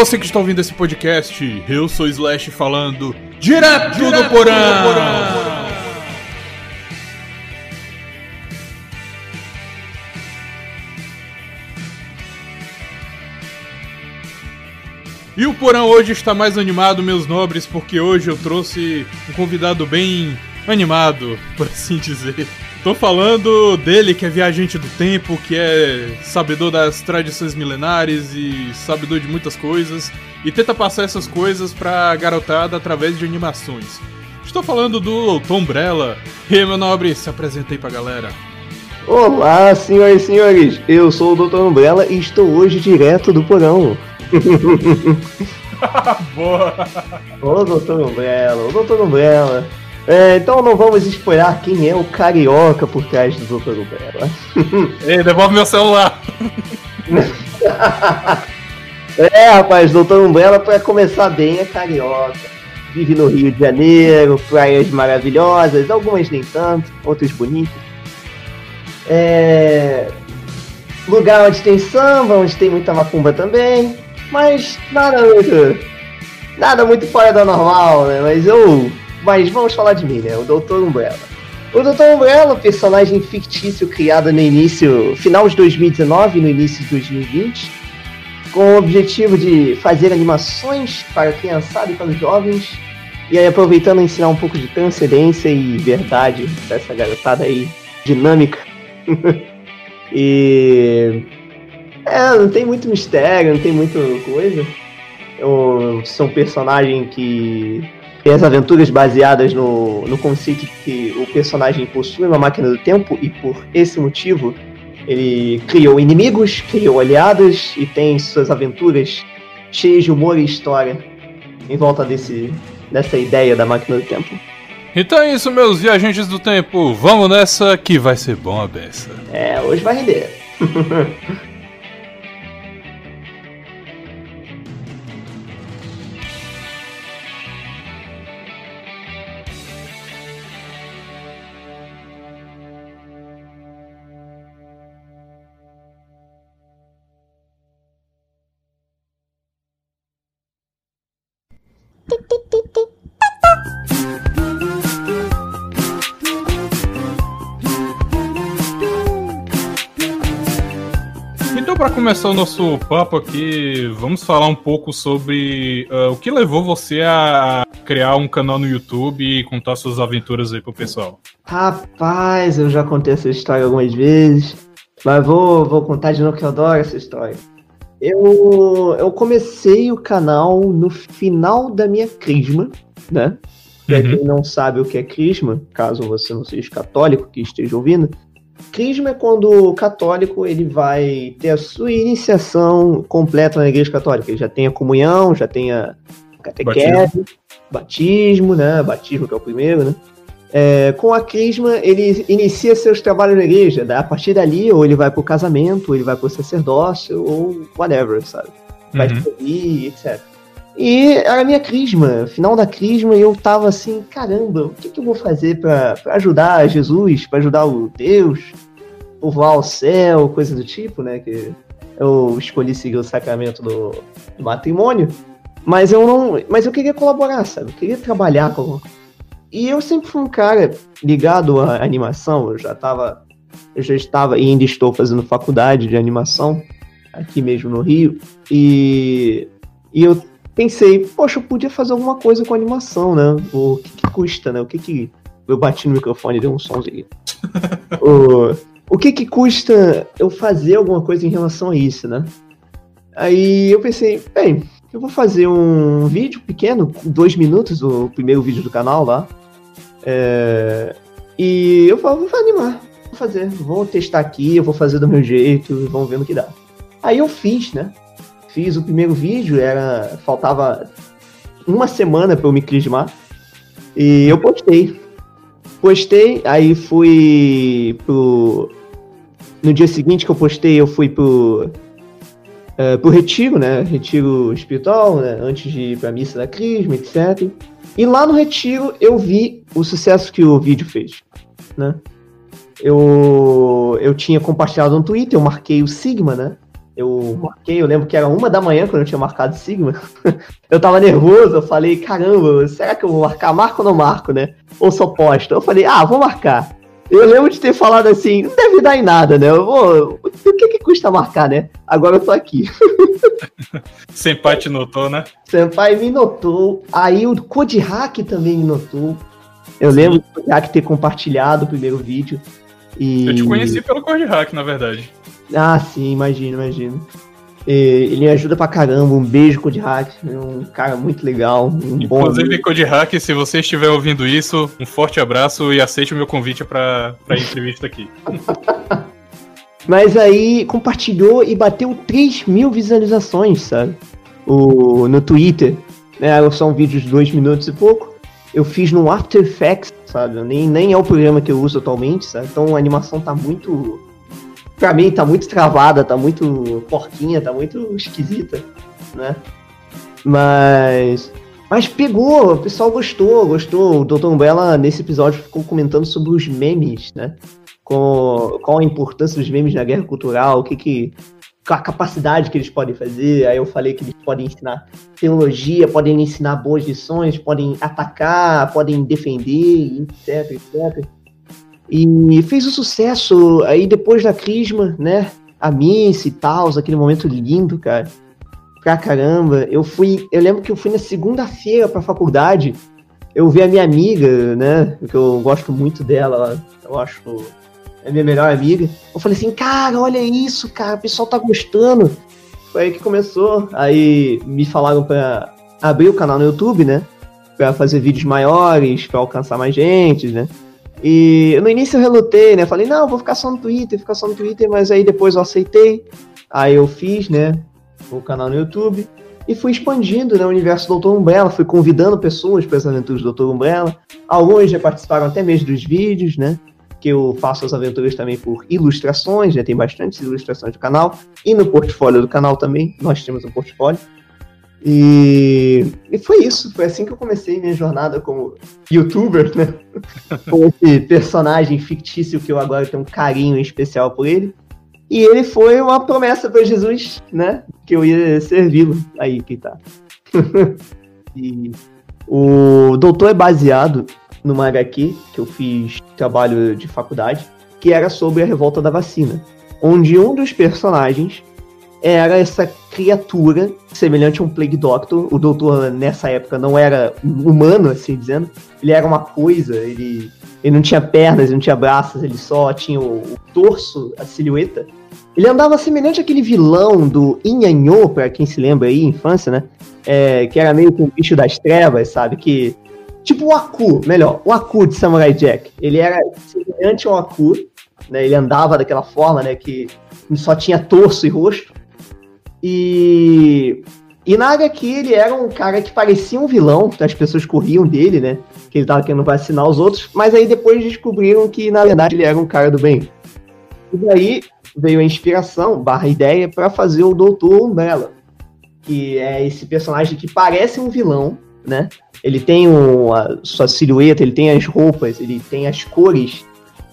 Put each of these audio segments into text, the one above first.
você que está ouvindo esse podcast, eu sou Slash falando direto, direto do porão. Do porão. E o porão hoje está mais animado, meus nobres, porque hoje eu trouxe um convidado bem animado, por assim dizer. Tô falando dele, que é viajante do tempo, que é sabedor das tradições milenares e sabedor de muitas coisas, e tenta passar essas coisas pra garotada através de animações. Estou falando do Tom Umbrella. E aí, meu nobre, se apresentei pra galera. Olá, senhoras e senhores, eu sou o Dr. Umbrella e estou hoje direto do porão. Boa! Ô, Dr. Umbrella, ô, Dr. Umbrella. É, então não vamos explorar quem é o carioca por trás do Dr. Umbrella. Ei, devolve meu celular! é, rapaz, Dr. Umbrella, para começar bem, é carioca. Vive no Rio de Janeiro, praias maravilhosas, algumas nem tanto, outras bonitas. É... Lugar onde tem samba, onde tem muita macumba também, mas nada muito. Nada muito fora da normal, né? Mas eu mas vamos falar de mim, né? O Doutor Umbrella. O Doutor Umbrella, personagem fictício criado no início, final de 2019 no início de 2020, com o objetivo de fazer animações para criançada e para os jovens, e aí aproveitando ensinar um pouco de transcendência e verdade dessa garotada aí dinâmica. e é, não tem muito mistério, não tem muita coisa. Eu sou um personagem que tem as aventuras baseadas no, no conceito que o personagem possui uma máquina do tempo e por esse motivo ele criou inimigos, criou aliados e tem suas aventuras cheias de humor e história em volta desse, dessa ideia da máquina do tempo. Então é isso, meus viajantes do tempo. Vamos nessa que vai ser bom a beça. É, hoje vai render. começar o nosso papo aqui, vamos falar um pouco sobre uh, o que levou você a criar um canal no YouTube e contar suas aventuras aí pro pessoal. Rapaz, eu já contei essa história algumas vezes, mas vou, vou contar de novo que eu adoro essa história. Eu, eu comecei o canal no final da minha crisma, né? Pra uhum. quem não sabe o que é crisma, caso você não seja católico que esteja ouvindo, crisma é quando o católico ele vai ter a sua iniciação completa na igreja católica. Ele já tem a comunhão, já tem a catequese, batismo. batismo, né? Batismo que é o primeiro, né? É, com a crisma, ele inicia seus trabalhos na igreja. A partir dali, ou ele vai pro casamento, ou ele vai pro sacerdócio, ou whatever, sabe? Vai uhum. servir, etc. E era a minha crisma, final da crisma, e eu tava assim, caramba, o que, que eu vou fazer para ajudar Jesus, para ajudar o Deus, povoar o céu, coisa do tipo, né? Que eu escolhi seguir o sacramento do, do matrimônio. Mas eu não. Mas eu queria colaborar, sabe? Eu queria trabalhar com e eu sempre fui um cara ligado à animação, eu já estava eu já estava e ainda estou fazendo faculdade de animação aqui mesmo no Rio e, e eu pensei, poxa, eu podia fazer alguma coisa com animação, né? O que, que custa, né? O que que eu bati no microfone e dei um somzinho. o, o que que custa eu fazer alguma coisa em relação a isso, né? Aí eu pensei, bem, eu vou fazer um vídeo pequeno, dois minutos, o primeiro vídeo do canal lá, é, e eu falo, vou animar, vou fazer, vou testar aqui, eu vou fazer do meu jeito, vamos ver no que dá. Aí eu fiz, né? Fiz o primeiro vídeo, era faltava uma semana para eu me crismar. E eu postei. Postei, aí fui pro. No dia seguinte que eu postei, eu fui pro. Uh, pro retiro, né? Retiro espiritual, né? Antes de ir pra missa da Crisma, etc. E lá no Retiro eu vi o sucesso que o vídeo fez, né? Eu, eu tinha compartilhado no Twitter, eu marquei o Sigma, né? Eu marquei, eu lembro que era uma da manhã quando eu tinha marcado Sigma. eu tava nervoso, eu falei, caramba, será que eu vou marcar? Marco ou não marco, né? Ou só posto? Eu falei, ah, vou marcar. Eu lembro de ter falado assim, não deve dar em nada, né? Eu vou. O que, que custa marcar, né? Agora eu tô aqui. Senpai te notou, né? Senpai me notou. Aí o Code Hack também me notou. Eu Sim. lembro do Code Hack ter compartilhado o primeiro vídeo. E... Eu te conheci pelo Code Hack, na verdade. Ah, sim, imagino, imagino. Ele ajuda pra caramba. Um beijo, Code Hack. É um cara muito legal. Um Inclusive, bom... Code Hack, se você estiver ouvindo isso, um forte abraço e aceite o meu convite pra, pra entrevista aqui. Mas aí compartilhou e bateu 3 mil visualizações, sabe? O, no Twitter. Né? São vídeos de 2 minutos e pouco. Eu fiz no After Effects, sabe? Nem, nem é o programa que eu uso atualmente, sabe? Então a animação tá muito pra mim tá muito travada, tá muito porquinha, tá muito esquisita, né? Mas. Mas pegou, o pessoal gostou, gostou. O Dr. Umbrella, nesse episódio, ficou comentando sobre os memes, né? Com, qual a importância dos memes na guerra cultural, o que que. a capacidade que eles podem fazer. Aí eu falei que eles podem ensinar teologia, podem ensinar boas lições, podem atacar, podem defender, etc, etc. E fez o um sucesso aí depois da Crisma, né? A Miss e tal, aquele momento lindo, cara. Pra caramba. Eu fui. Eu lembro que eu fui na segunda-feira pra faculdade. Eu vi a minha amiga, né? Que eu gosto muito dela. Eu acho. É minha melhor amiga. Eu falei assim, cara, olha isso, cara, o pessoal tá gostando. Foi aí que começou. Aí me falaram pra abrir o canal no YouTube, né? Pra fazer vídeos maiores, pra alcançar mais gente, né? E no início eu relutei, né? Falei, não, vou ficar só no Twitter, ficar só no Twitter, mas aí depois eu aceitei. Aí eu fiz, né? O canal no YouTube. E fui expandindo né, o universo do Doutor Umbrella, fui convidando pessoas para as aventuras do Doutor Umbrella. Alguns já participaram até mesmo dos vídeos, né? Que eu faço as aventuras também por ilustrações, né? Tem bastantes ilustrações do canal. E no portfólio do canal também, nós temos um portfólio. E, e foi isso, foi assim que eu comecei minha jornada como youtuber, né? Com esse personagem fictício que eu agora tenho um carinho especial por ele. E ele foi uma promessa para Jesus, né? Que eu ia servi-lo. Aí que tá. e o Doutor é baseado numa HQ que eu fiz trabalho de faculdade, que era sobre a revolta da vacina. Onde um dos personagens era essa criatura semelhante a um Plague Doctor. O doutor, nessa época, não era humano, assim dizendo. Ele era uma coisa, ele, ele não tinha pernas, ele não tinha braços, ele só tinha o, o torso, a silhueta. Ele andava semelhante àquele vilão do Inhanhô, pra quem se lembra aí, infância, né? É, que era meio que um bicho das trevas, sabe? Que. Tipo o Aku, melhor, o Aku de Samurai Jack. Ele era semelhante ao Aku, né? Ele andava daquela forma, né? Que só tinha torso e rosto. E, e na HQ ele era um cara que parecia um vilão, as pessoas corriam dele, né? Que ele tava querendo vacinar os outros, mas aí depois descobriram que na verdade ele era um cara do bem. E daí veio a inspiração, barra ideia, para fazer o Doutor Umbrella, que é esse personagem que parece um vilão, né? Ele tem um, a sua silhueta, ele tem as roupas, ele tem as cores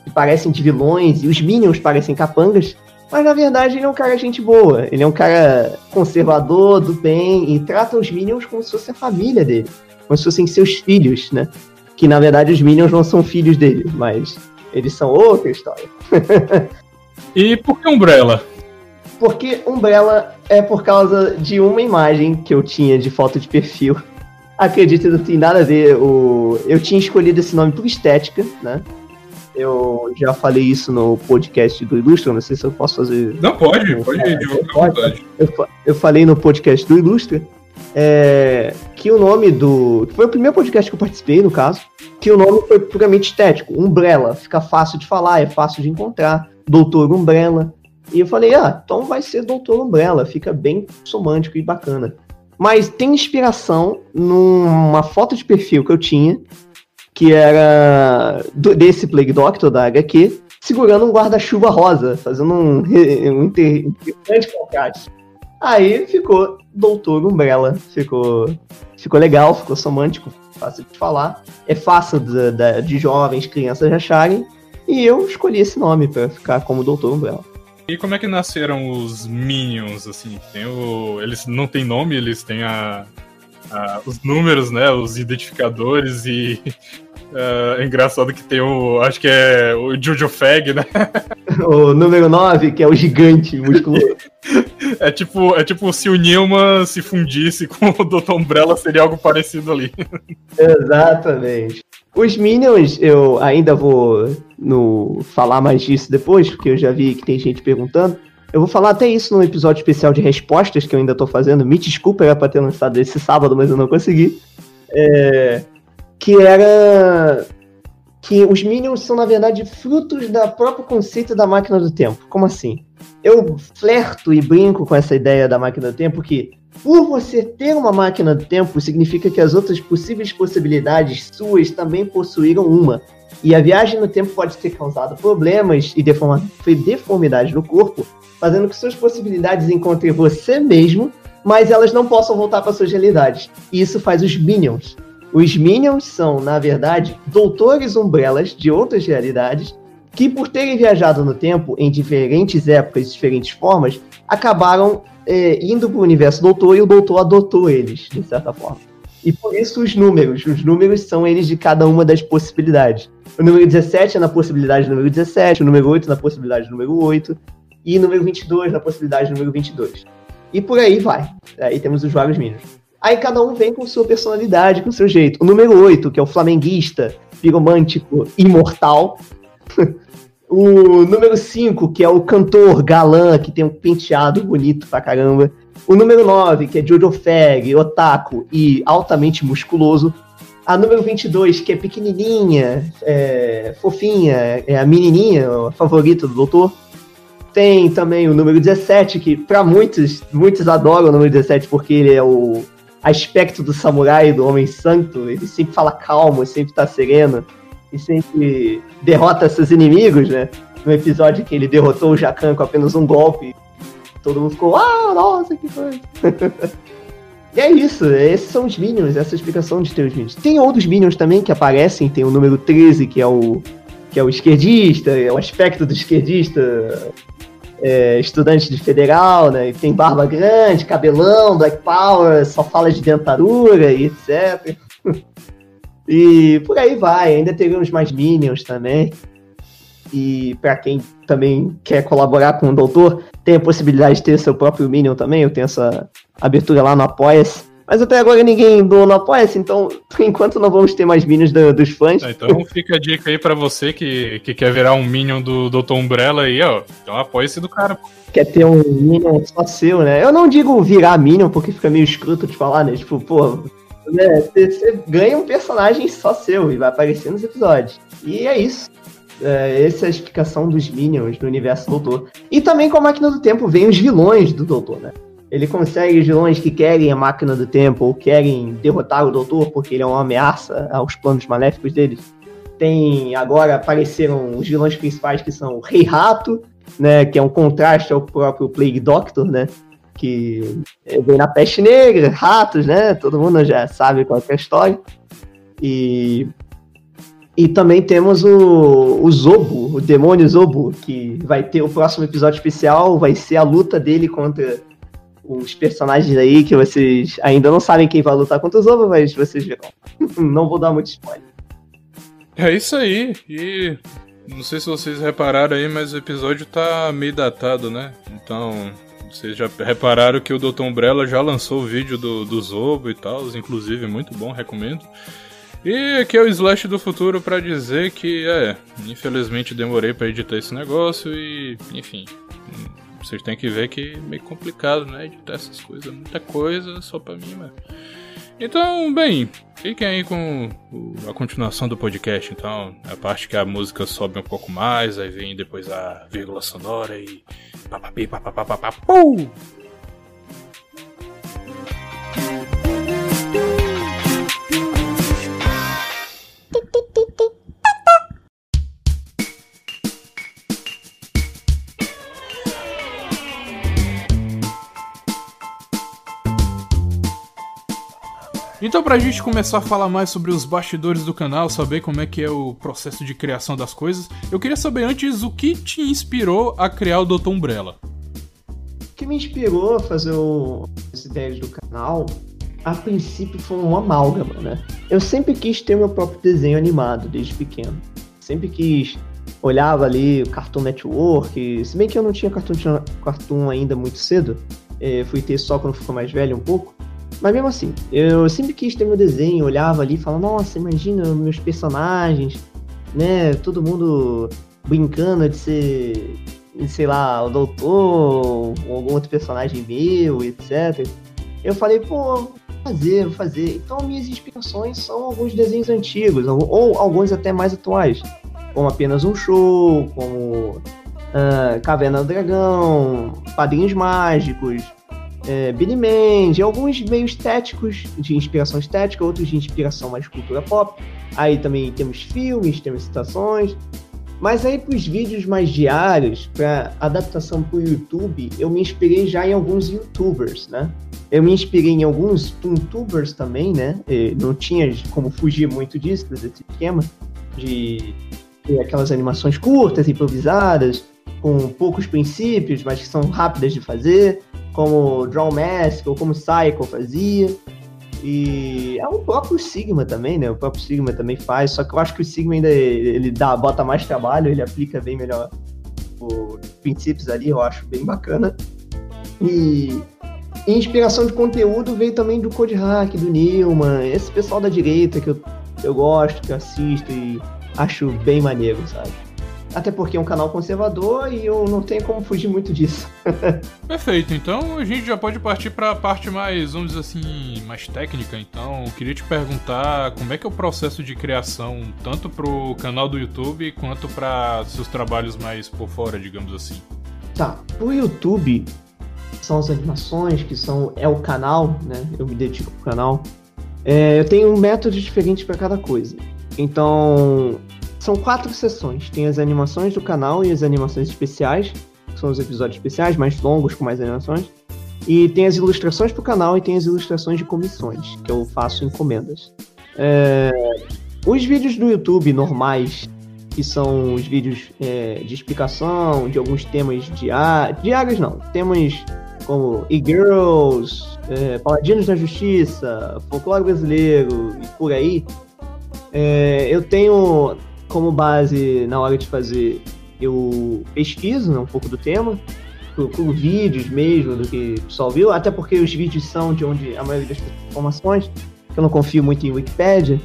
que parecem de vilões, e os Minions parecem capangas, mas na verdade ele é um cara gente boa. Ele é um cara conservador, do bem, e trata os Minions como se fosse a família dele. Como se fossem seus filhos, né? Que na verdade os Minions não são filhos dele, mas eles são outra história. e por que Umbrella? Porque Umbrella é por causa de uma imagem que eu tinha de foto de perfil. Acredito, não tem nada a ver. O... Eu tinha escolhido esse nome por estética, né? Eu já falei isso no podcast do Ilustra, não sei se eu posso fazer. Não, pode, pode divulgar eu, eu falei no podcast do Ilustra é, que o nome do. Foi o primeiro podcast que eu participei, no caso. Que o nome foi puramente estético. Umbrella. Fica fácil de falar, é fácil de encontrar. Doutor Umbrella. E eu falei, ah, então vai ser Doutor Umbrella. Fica bem somântico e bacana. Mas tem inspiração numa foto de perfil que eu tinha que era do, desse Plague Doctor da HQ, segurando um guarda-chuva rosa, fazendo um, um interessante contraste. Aí ficou Doutor Umbrella, ficou, ficou legal, ficou somântico, fácil de falar, é fácil de, de, de jovens, crianças acharem, e eu escolhi esse nome para ficar como Doutor Umbrella. E como é que nasceram os Minions, assim? O... Eles não têm nome, eles têm a... a... os números, né? Os identificadores e... Uh, é engraçado que tem o. Acho que é o Jojo Fag, né? o número 9, que é o gigante musculoso. é tipo, é tipo se o Nilma se fundisse com o Dr. Umbrella, seria algo parecido ali. Exatamente. Os Minions, eu ainda vou no, falar mais disso depois, porque eu já vi que tem gente perguntando. Eu vou falar até isso no episódio especial de respostas que eu ainda tô fazendo. Me desculpa, era pra ter lançado esse sábado, mas eu não consegui. É, que era que os Minions são, na verdade, frutos do próprio conceito da máquina do tempo. Como assim? Eu flerto e brinco com essa ideia da máquina do tempo que por você ter uma máquina do tempo, significa que as outras possíveis possibilidades suas também possuíram uma. E a viagem no tempo pode ter causado problemas e deformidades no corpo, fazendo que suas possibilidades encontrem você mesmo, mas elas não possam voltar para suas realidades. E isso faz os Minions. Os Minions são, na verdade, doutores umbrelas de outras realidades que, por terem viajado no tempo em diferentes épocas e diferentes formas, acabaram é, indo para o universo doutor e o doutor adotou eles, de certa forma. E por isso os números. Os números são eles de cada uma das possibilidades. O número 17 é na possibilidade número 17, o número 8 na possibilidade número 8, e o número 22 na possibilidade número 22. E por aí vai. Aí temos os vários mínimos. Aí cada um vem com sua personalidade, com seu jeito. O número 8, que é o flamenguista, piromântico, imortal. O número 5, que é o cantor galã, que tem um penteado bonito pra caramba. O número 9, que é Jojo Fag, otaku e altamente musculoso. A número 22, que é pequenininha, é, fofinha, é a menininha, a favorita do doutor. Tem também o número 17, que para muitos, muitos adoram o número 17 porque ele é o aspecto do samurai, do homem santo. Ele sempre fala calmo, sempre tá sereno e sempre derrota seus inimigos, né? No episódio que ele derrotou o Jacan com apenas um golpe, todo mundo ficou, ah, nossa, que coisa. e é isso, esses são os Minions, essa é explicação de ter os Minions. Tem outros Minions também que aparecem, tem o número 13, que é o, que é o esquerdista, é o aspecto do esquerdista é, estudante de federal, né? Tem barba grande, cabelão, black power, só fala de dentadura e etc. E por aí vai, ainda teremos mais Minions também. E para quem também quer colaborar com o Doutor, tem a possibilidade de ter seu próprio Minion também. Eu tenho essa abertura lá no Apoia-se. Mas até agora ninguém doou no Apoia-se, então por enquanto não vamos ter mais Minions do, dos fãs. É, então fica a dica aí para você que, que quer virar um Minion do Dr. Umbrella aí, ó. Então apoia-se do cara. Quer ter um Minion só seu, né? Eu não digo virar Minion porque fica meio escroto de falar, né? Tipo, pô, né? Você ganha um personagem só seu e vai aparecer nos episódios. E é isso. É, essa é a explicação dos Minions no universo Doutor. E também com a Máquina do Tempo vem os vilões do Doutor, né? Ele consegue os vilões que querem a Máquina do Tempo ou querem derrotar o Doutor porque ele é uma ameaça aos planos maléficos deles. Tem agora apareceram os vilões principais que são o Rei Rato, né, que é um contraste ao próprio Plague Doctor, né? que vem na peste negra, ratos, né? Todo mundo já sabe qual é a história. E, e também temos o, o Zobo, o demônio Zobo, que vai ter o próximo episódio especial, vai ser a luta dele contra os personagens aí que vocês ainda não sabem quem vai lutar contra o Zobo, mas vocês verão. não vou dar muito spoiler. É isso aí. E não sei se vocês repararam aí, mas o episódio tá meio datado, né? Então, vocês já repararam que o Dr. Umbrella já lançou o vídeo do, do Zobo e tal, inclusive muito bom, recomendo. E aqui é o Slash do futuro para dizer que, é, infelizmente demorei para editar esse negócio e, enfim, vocês têm que ver que é meio complicado, né, editar essas coisas, muita coisa só pra mim, mano. Então, bem, fiquem aí com a continuação do podcast. Então, a parte que a música sobe um pouco mais, aí vem depois a vírgula sonora e. Papapi, papapapapapum! Então, pra gente começar a falar mais sobre os bastidores do canal, saber como é que é o processo de criação das coisas, eu queria saber antes o que te inspirou a criar o Doutor Umbrella. O que me inspirou a fazer o... as ideias do canal, a princípio foi um amálgama, né? Eu sempre quis ter meu próprio desenho animado desde pequeno. Sempre quis olhava ali o Cartoon Network, se bem que eu não tinha Cartoon, Cartoon ainda muito cedo, é, fui ter só quando ficou mais velho um pouco, mas mesmo assim, eu sempre quis ter meu desenho, olhava ali e falava, nossa, imagina meus personagens, né, todo mundo brincando de ser, sei lá, o doutor, ou algum outro personagem meu, etc. Eu falei, pô, vou fazer, vou fazer. Então minhas inspirações são alguns desenhos antigos, ou alguns até mais atuais como apenas um show, como uh, Caverna do Dragão, Padrinhos Mágicos, é, Billy Mandy, alguns meio estéticos, de inspiração estética, outros de inspiração mais cultura pop. Aí também temos filmes, temos citações. Mas aí para os vídeos mais diários, para adaptação para o YouTube, eu me inspirei já em alguns YouTubers, né? Eu me inspirei em alguns YouTubers também, né? não tinha como fugir muito disso, desse esquema de aquelas animações curtas, improvisadas, com poucos princípios, mas que são rápidas de fazer, como Draw Mask ou como Psycho fazia. E é o próprio Sigma também, né? O próprio Sigma também faz, só que eu acho que o Sigma ainda ele dá, bota mais trabalho, ele aplica bem melhor os princípios ali, eu acho bem bacana. E, e inspiração de conteúdo veio também do Code Hack, do Newman, esse pessoal da direita que eu, eu gosto, que eu assisto e acho bem maneiro, sabe? Até porque é um canal conservador e eu não tenho como fugir muito disso. Perfeito, então a gente já pode partir para a parte mais, vamos dizer assim, mais técnica. Então, eu queria te perguntar como é que é o processo de criação, tanto pro canal do YouTube quanto para seus trabalhos mais por fora, digamos assim. Tá, pro YouTube são as animações, que são é o canal, né? Eu me dedico pro canal. É, eu tenho um método diferente para cada coisa. Então, são quatro sessões. Tem as animações do canal e as animações especiais, que são os episódios especiais, mais longos, com mais animações. E tem as ilustrações para o canal e tem as ilustrações de comissões, que eu faço encomendas. É... Os vídeos do YouTube normais, que são os vídeos é, de explicação de alguns temas diários, diários não, temas como e-girls, é, Paladinos da Justiça, folclore brasileiro e por aí, é, eu tenho como base na hora de fazer, eu pesquiso né, um pouco do tema, procuro vídeos mesmo do que o pessoal viu, até porque os vídeos são de onde a maioria das informações, eu não confio muito em Wikipedia,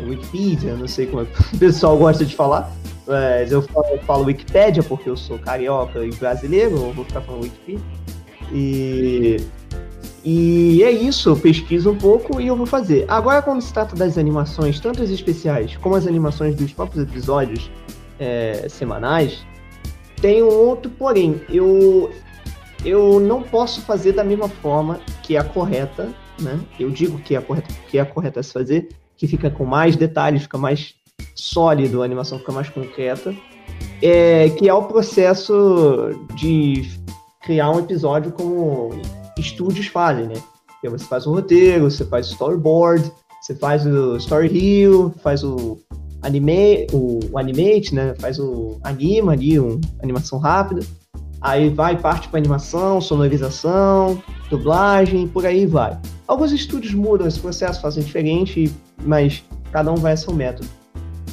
Wikipedia, não sei como é o pessoal gosta de falar, mas eu falo, eu falo Wikipedia porque eu sou carioca e brasileiro, eu vou ficar falando Wikipedia. E e é isso, eu pesquiso um pouco e eu vou fazer. Agora, quando se trata das animações, tanto as especiais como as animações dos próprios episódios é, semanais, tem um outro porém. Eu, eu não posso fazer da mesma forma que é a correta, né? Eu digo que é a correta, que é a correta a se fazer, que fica com mais detalhes, fica mais sólido, a animação fica mais concreta, é, que é o processo de criar um episódio como estúdios fazem, né? Porque você faz o roteiro, você faz storyboard, você faz o story faz o anime, o, o animate, né? Faz o anima ali, animação rápida. Aí vai parte para animação, sonorização, dublagem, por aí vai. Alguns estúdios mudam esse processo, fazem diferente, mas cada um vai a seu método.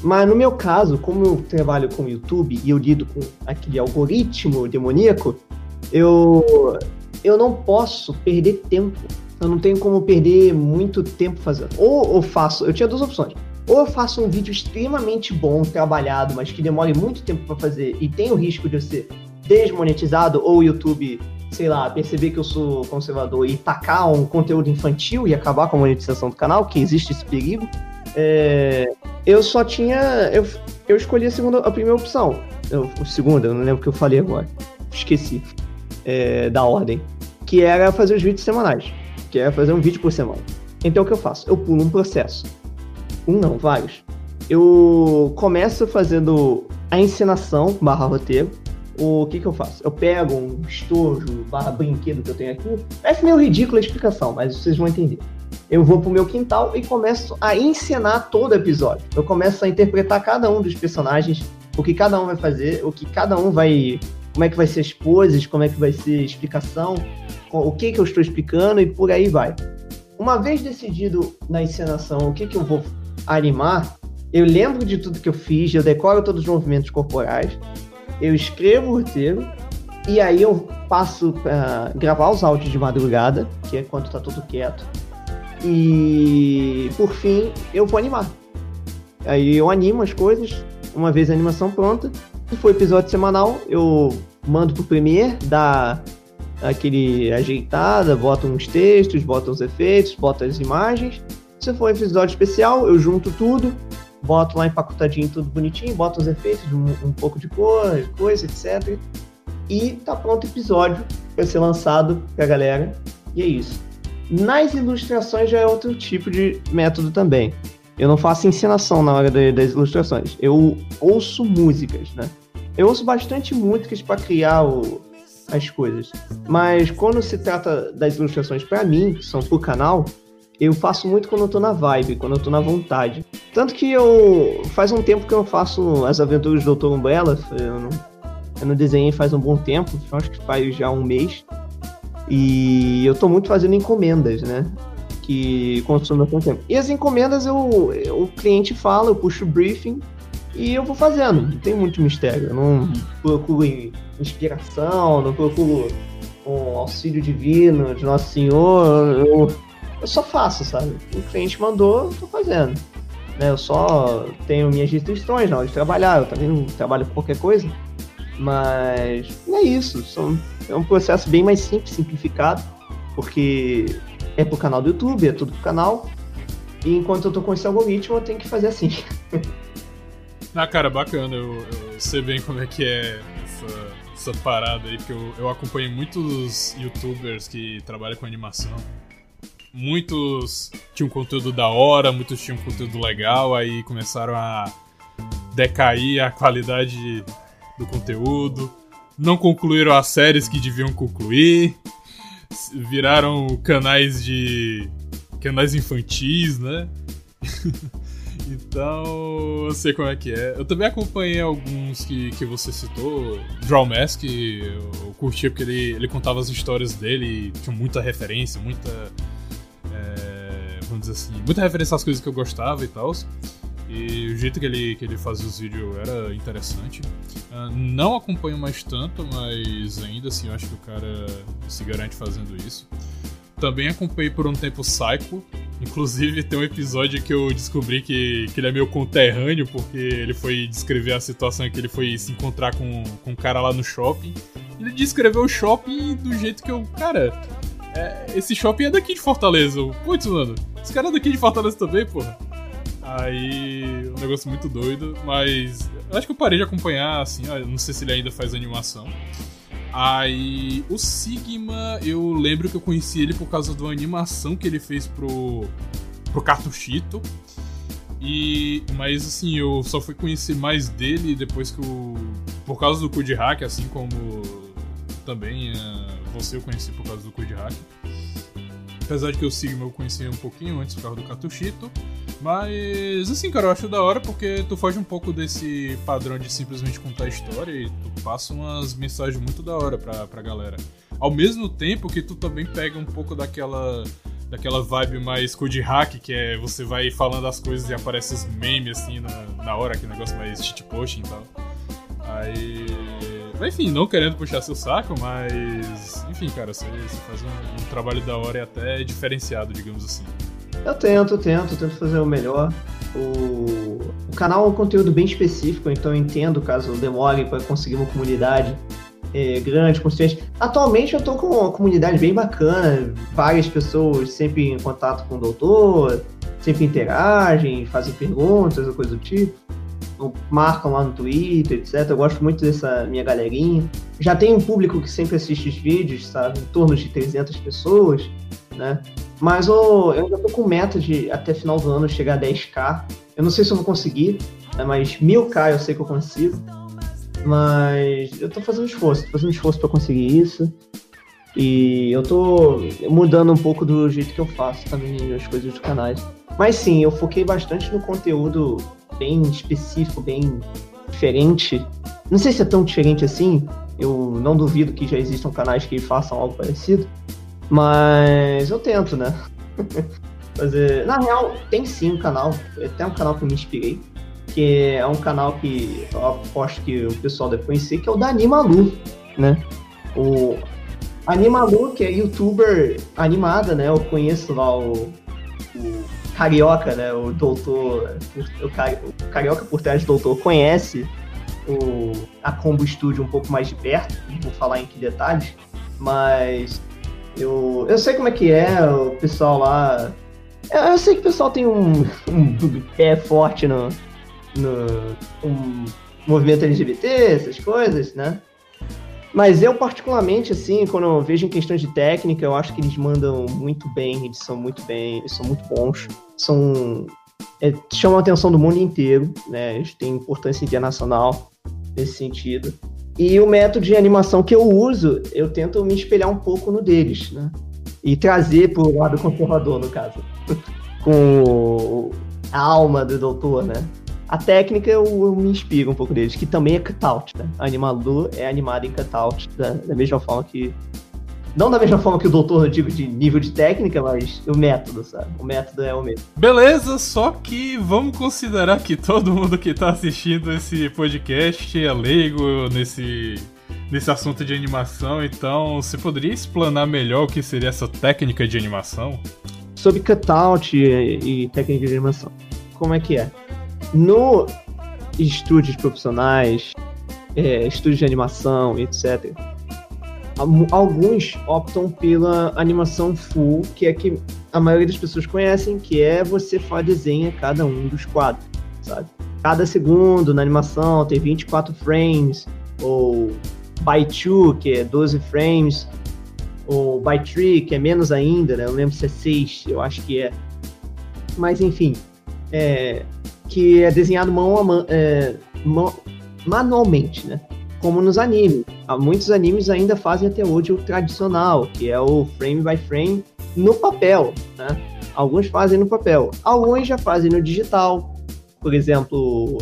Mas no meu caso, como eu trabalho com o YouTube e eu lido com aquele algoritmo demoníaco, eu eu não posso perder tempo. Eu não tenho como perder muito tempo fazendo. Ou eu faço, eu tinha duas opções. Ou eu faço um vídeo extremamente bom, trabalhado, mas que demore muito tempo para fazer e tem o risco de eu ser desmonetizado ou o YouTube, sei lá, perceber que eu sou conservador e tacar um conteúdo infantil e acabar com a monetização do canal, que existe esse perigo. É, eu só tinha. Eu, eu escolhi a segunda, a primeira opção. Eu, a segunda, eu não lembro o que eu falei agora. Esqueci é, da ordem, que era fazer os vídeos semanais, que era fazer um vídeo por semana. Então o que eu faço? Eu pulo um processo. Um não, vários. Eu começo fazendo a encenação barra roteiro. O que que eu faço? Eu pego um estojo barra brinquedo que eu tenho aqui. Parece meio ridícula a explicação, mas vocês vão entender. eu vou pro meu quintal e começo a encenar todo episódio. Eu começo a interpretar cada um dos personagens, o que cada um vai fazer, o que cada um vai. Como é que vai ser as poses, como é que vai ser a explicação, o que que eu estou explicando e por aí vai. Uma vez decidido na encenação o que que eu vou animar, eu lembro de tudo que eu fiz, eu decoro todos os movimentos corporais, eu escrevo o roteiro e aí eu passo para gravar os áudios de madrugada, que é quando tá tudo quieto. E por fim, eu vou animar. Aí eu animo as coisas, uma vez a animação pronta. Se for episódio semanal, eu mando pro Premiere, dá aquele ajeitada, boto uns textos, boto uns efeitos, boto as imagens. Se for episódio especial, eu junto tudo, boto lá empacotadinho tudo bonitinho, boto os efeitos, um, um pouco de cor, coisa, etc. E tá pronto o episódio para ser lançado pra galera. E é isso. Nas ilustrações já é outro tipo de método também. Eu não faço encenação na hora das ilustrações. Eu ouço músicas, né? Eu ouço bastante músicas para criar o, as coisas. Mas quando se trata das ilustrações para mim, que são pro canal, eu faço muito quando eu tô na vibe, quando eu tô na vontade. Tanto que eu. Faz um tempo que eu faço as aventuras do Dr. Umbrella. Eu não, eu não desenhei faz um bom tempo, acho que faz já um mês. E eu tô muito fazendo encomendas, né? Que consomem bastante tempo. E as encomendas eu, eu, o cliente fala, eu puxo o briefing e eu vou fazendo. Não tem muito mistério. Eu não procuro inspiração, não procuro um auxílio divino de Nosso Senhor. Eu, eu só faço, sabe? O cliente mandou, eu tô fazendo. Né? Eu só tenho minhas restrições na hora de trabalhar. Eu também não trabalho com qualquer coisa. Mas é isso. São, é um processo bem mais simples, simplificado. Porque é pro canal do YouTube, é tudo pro canal. E enquanto eu tô com esse algoritmo, eu tenho que fazer assim. ah, cara, bacana. Eu, eu sei bem como é que é essa, essa parada aí, porque eu, eu acompanho muitos youtubers que trabalham com animação muitos tinham conteúdo da hora, muitos tinham conteúdo legal, aí começaram a decair a qualidade do conteúdo, não concluíram as séries que deviam concluir, viraram canais de canais infantis, né? então, eu sei como é que é. Eu também acompanhei alguns que, que você citou. Draw Mask, eu curti porque ele, ele contava as histórias dele, tinha muita referência, muita vamos dizer assim, muita referência às coisas que eu gostava e tal. E o jeito que ele, que ele fazia os vídeos era interessante. Uh, não acompanho mais tanto, mas ainda assim eu acho que o cara se garante fazendo isso. Também acompanhei por um tempo Psycho. Inclusive tem um episódio que eu descobri que, que ele é meu conterrâneo, porque ele foi descrever a situação em que ele foi se encontrar com, com um cara lá no shopping. Ele descreveu o shopping do jeito que eu. Cara, é, esse shopping é daqui de Fortaleza. Putz, mano, esse cara é daqui de Fortaleza também, porra. Aí, um negócio muito doido, mas eu acho que eu parei de acompanhar, assim, não sei se ele ainda faz animação. Aí, o Sigma, eu lembro que eu conheci ele por causa de uma animação que ele fez pro, pro Cartuchito. E, mas assim, eu só fui conhecer mais dele depois que o. Por causa do Code Hack, assim como também uh, você eu conheci por causa do Code Hack. Apesar de que o Sigma eu conhecia um pouquinho antes do carro do Catuchito. Mas, assim, cara, eu acho da hora porque tu foge um pouco desse padrão de simplesmente contar história e tu passa umas mensagens muito da hora pra, pra galera. Ao mesmo tempo que tu também pega um pouco daquela daquela vibe mais code hack, que é você vai falando as coisas e aparece os memes assim na, na hora, aquele negócio mais cheat posting e tal. Aí enfim, não querendo puxar seu saco, mas. Enfim, cara, você, você faz um, um, trabalho da hora e até diferenciado, digamos assim. Eu tento, tento, tento fazer o melhor. O, o canal é um conteúdo bem específico, então eu entendo caso demore para conseguir uma comunidade é, grande, consciente. Atualmente eu tô com uma comunidade bem bacana, várias pessoas sempre em contato com o doutor, sempre interagem, fazem perguntas ou coisa do tipo marcam lá no Twitter, etc. Eu gosto muito dessa minha galerinha. Já tem um público que sempre assiste os vídeos, sabe? Em torno de 300 pessoas, né? Mas eu, eu ainda tô com meta de até final do ano chegar a 10k. Eu não sei se eu vou conseguir, né? mas 1000k eu sei que eu consigo. Mas eu tô fazendo esforço, tô fazendo esforço para conseguir isso. E eu tô mudando um pouco do jeito que eu faço também as coisas dos canais. Mas sim, eu foquei bastante no conteúdo bem específico, bem diferente. Não sei se é tão diferente assim, eu não duvido que já existam canais que façam algo parecido, mas eu tento, né? Fazer... Na real, tem sim um canal, até um canal que eu me inspirei, que é um canal que eu aposto que o pessoal deve conhecer, que é o da Animalu, né? O Animalu, que é youtuber animada, né? Eu conheço lá o, o Carioca, né? O doutor, o, o Carioca por trás do doutor conhece o, a Combo Studio um pouco mais de perto, não vou falar em que detalhes, mas eu, eu sei como é que é, o pessoal lá. Eu, eu sei que o pessoal tem um, um pé forte no, no um movimento LGBT, essas coisas, né? Mas eu, particularmente, assim, quando eu vejo em questões de técnica, eu acho que eles mandam muito bem, eles são muito bem, eles são muito bons, são. É, chamam a atenção do mundo inteiro, né? Eles têm importância internacional nesse sentido. E o método de animação que eu uso, eu tento me espelhar um pouco no deles, né? E trazer para o lado conservador, no caso. Com a alma do doutor, né? A técnica eu, eu, me inspiro um pouco deles, que também é cutout, né? A Animalu é animada em cutout, da, da mesma forma que não da mesma forma que o doutor, eu digo, de nível de técnica, mas o método, sabe? O método é o mesmo. Beleza, só que vamos considerar que todo mundo que tá assistindo esse podcast é leigo nesse, nesse assunto de animação, então você poderia explanar melhor o que seria essa técnica de animação? Sobre cutout e, e técnica de animação. Como é que é? No estúdios profissionais, é, estúdios de animação, etc., alguns optam pela animação full, que é que a maioria das pessoas conhecem, que é você faz desenha cada um dos quadros, sabe? Cada segundo na animação tem 24 frames, ou by two, que é 12 frames, ou by three, que é menos ainda, né? Eu lembro se é 6, eu acho que é. Mas enfim, é, que é desenhado mão a mão, é, mão manualmente, né? Como nos animes. Muitos animes ainda fazem até hoje o tradicional, que é o frame by frame no papel, né? Alguns fazem no papel, alguns já fazem no digital. Por exemplo,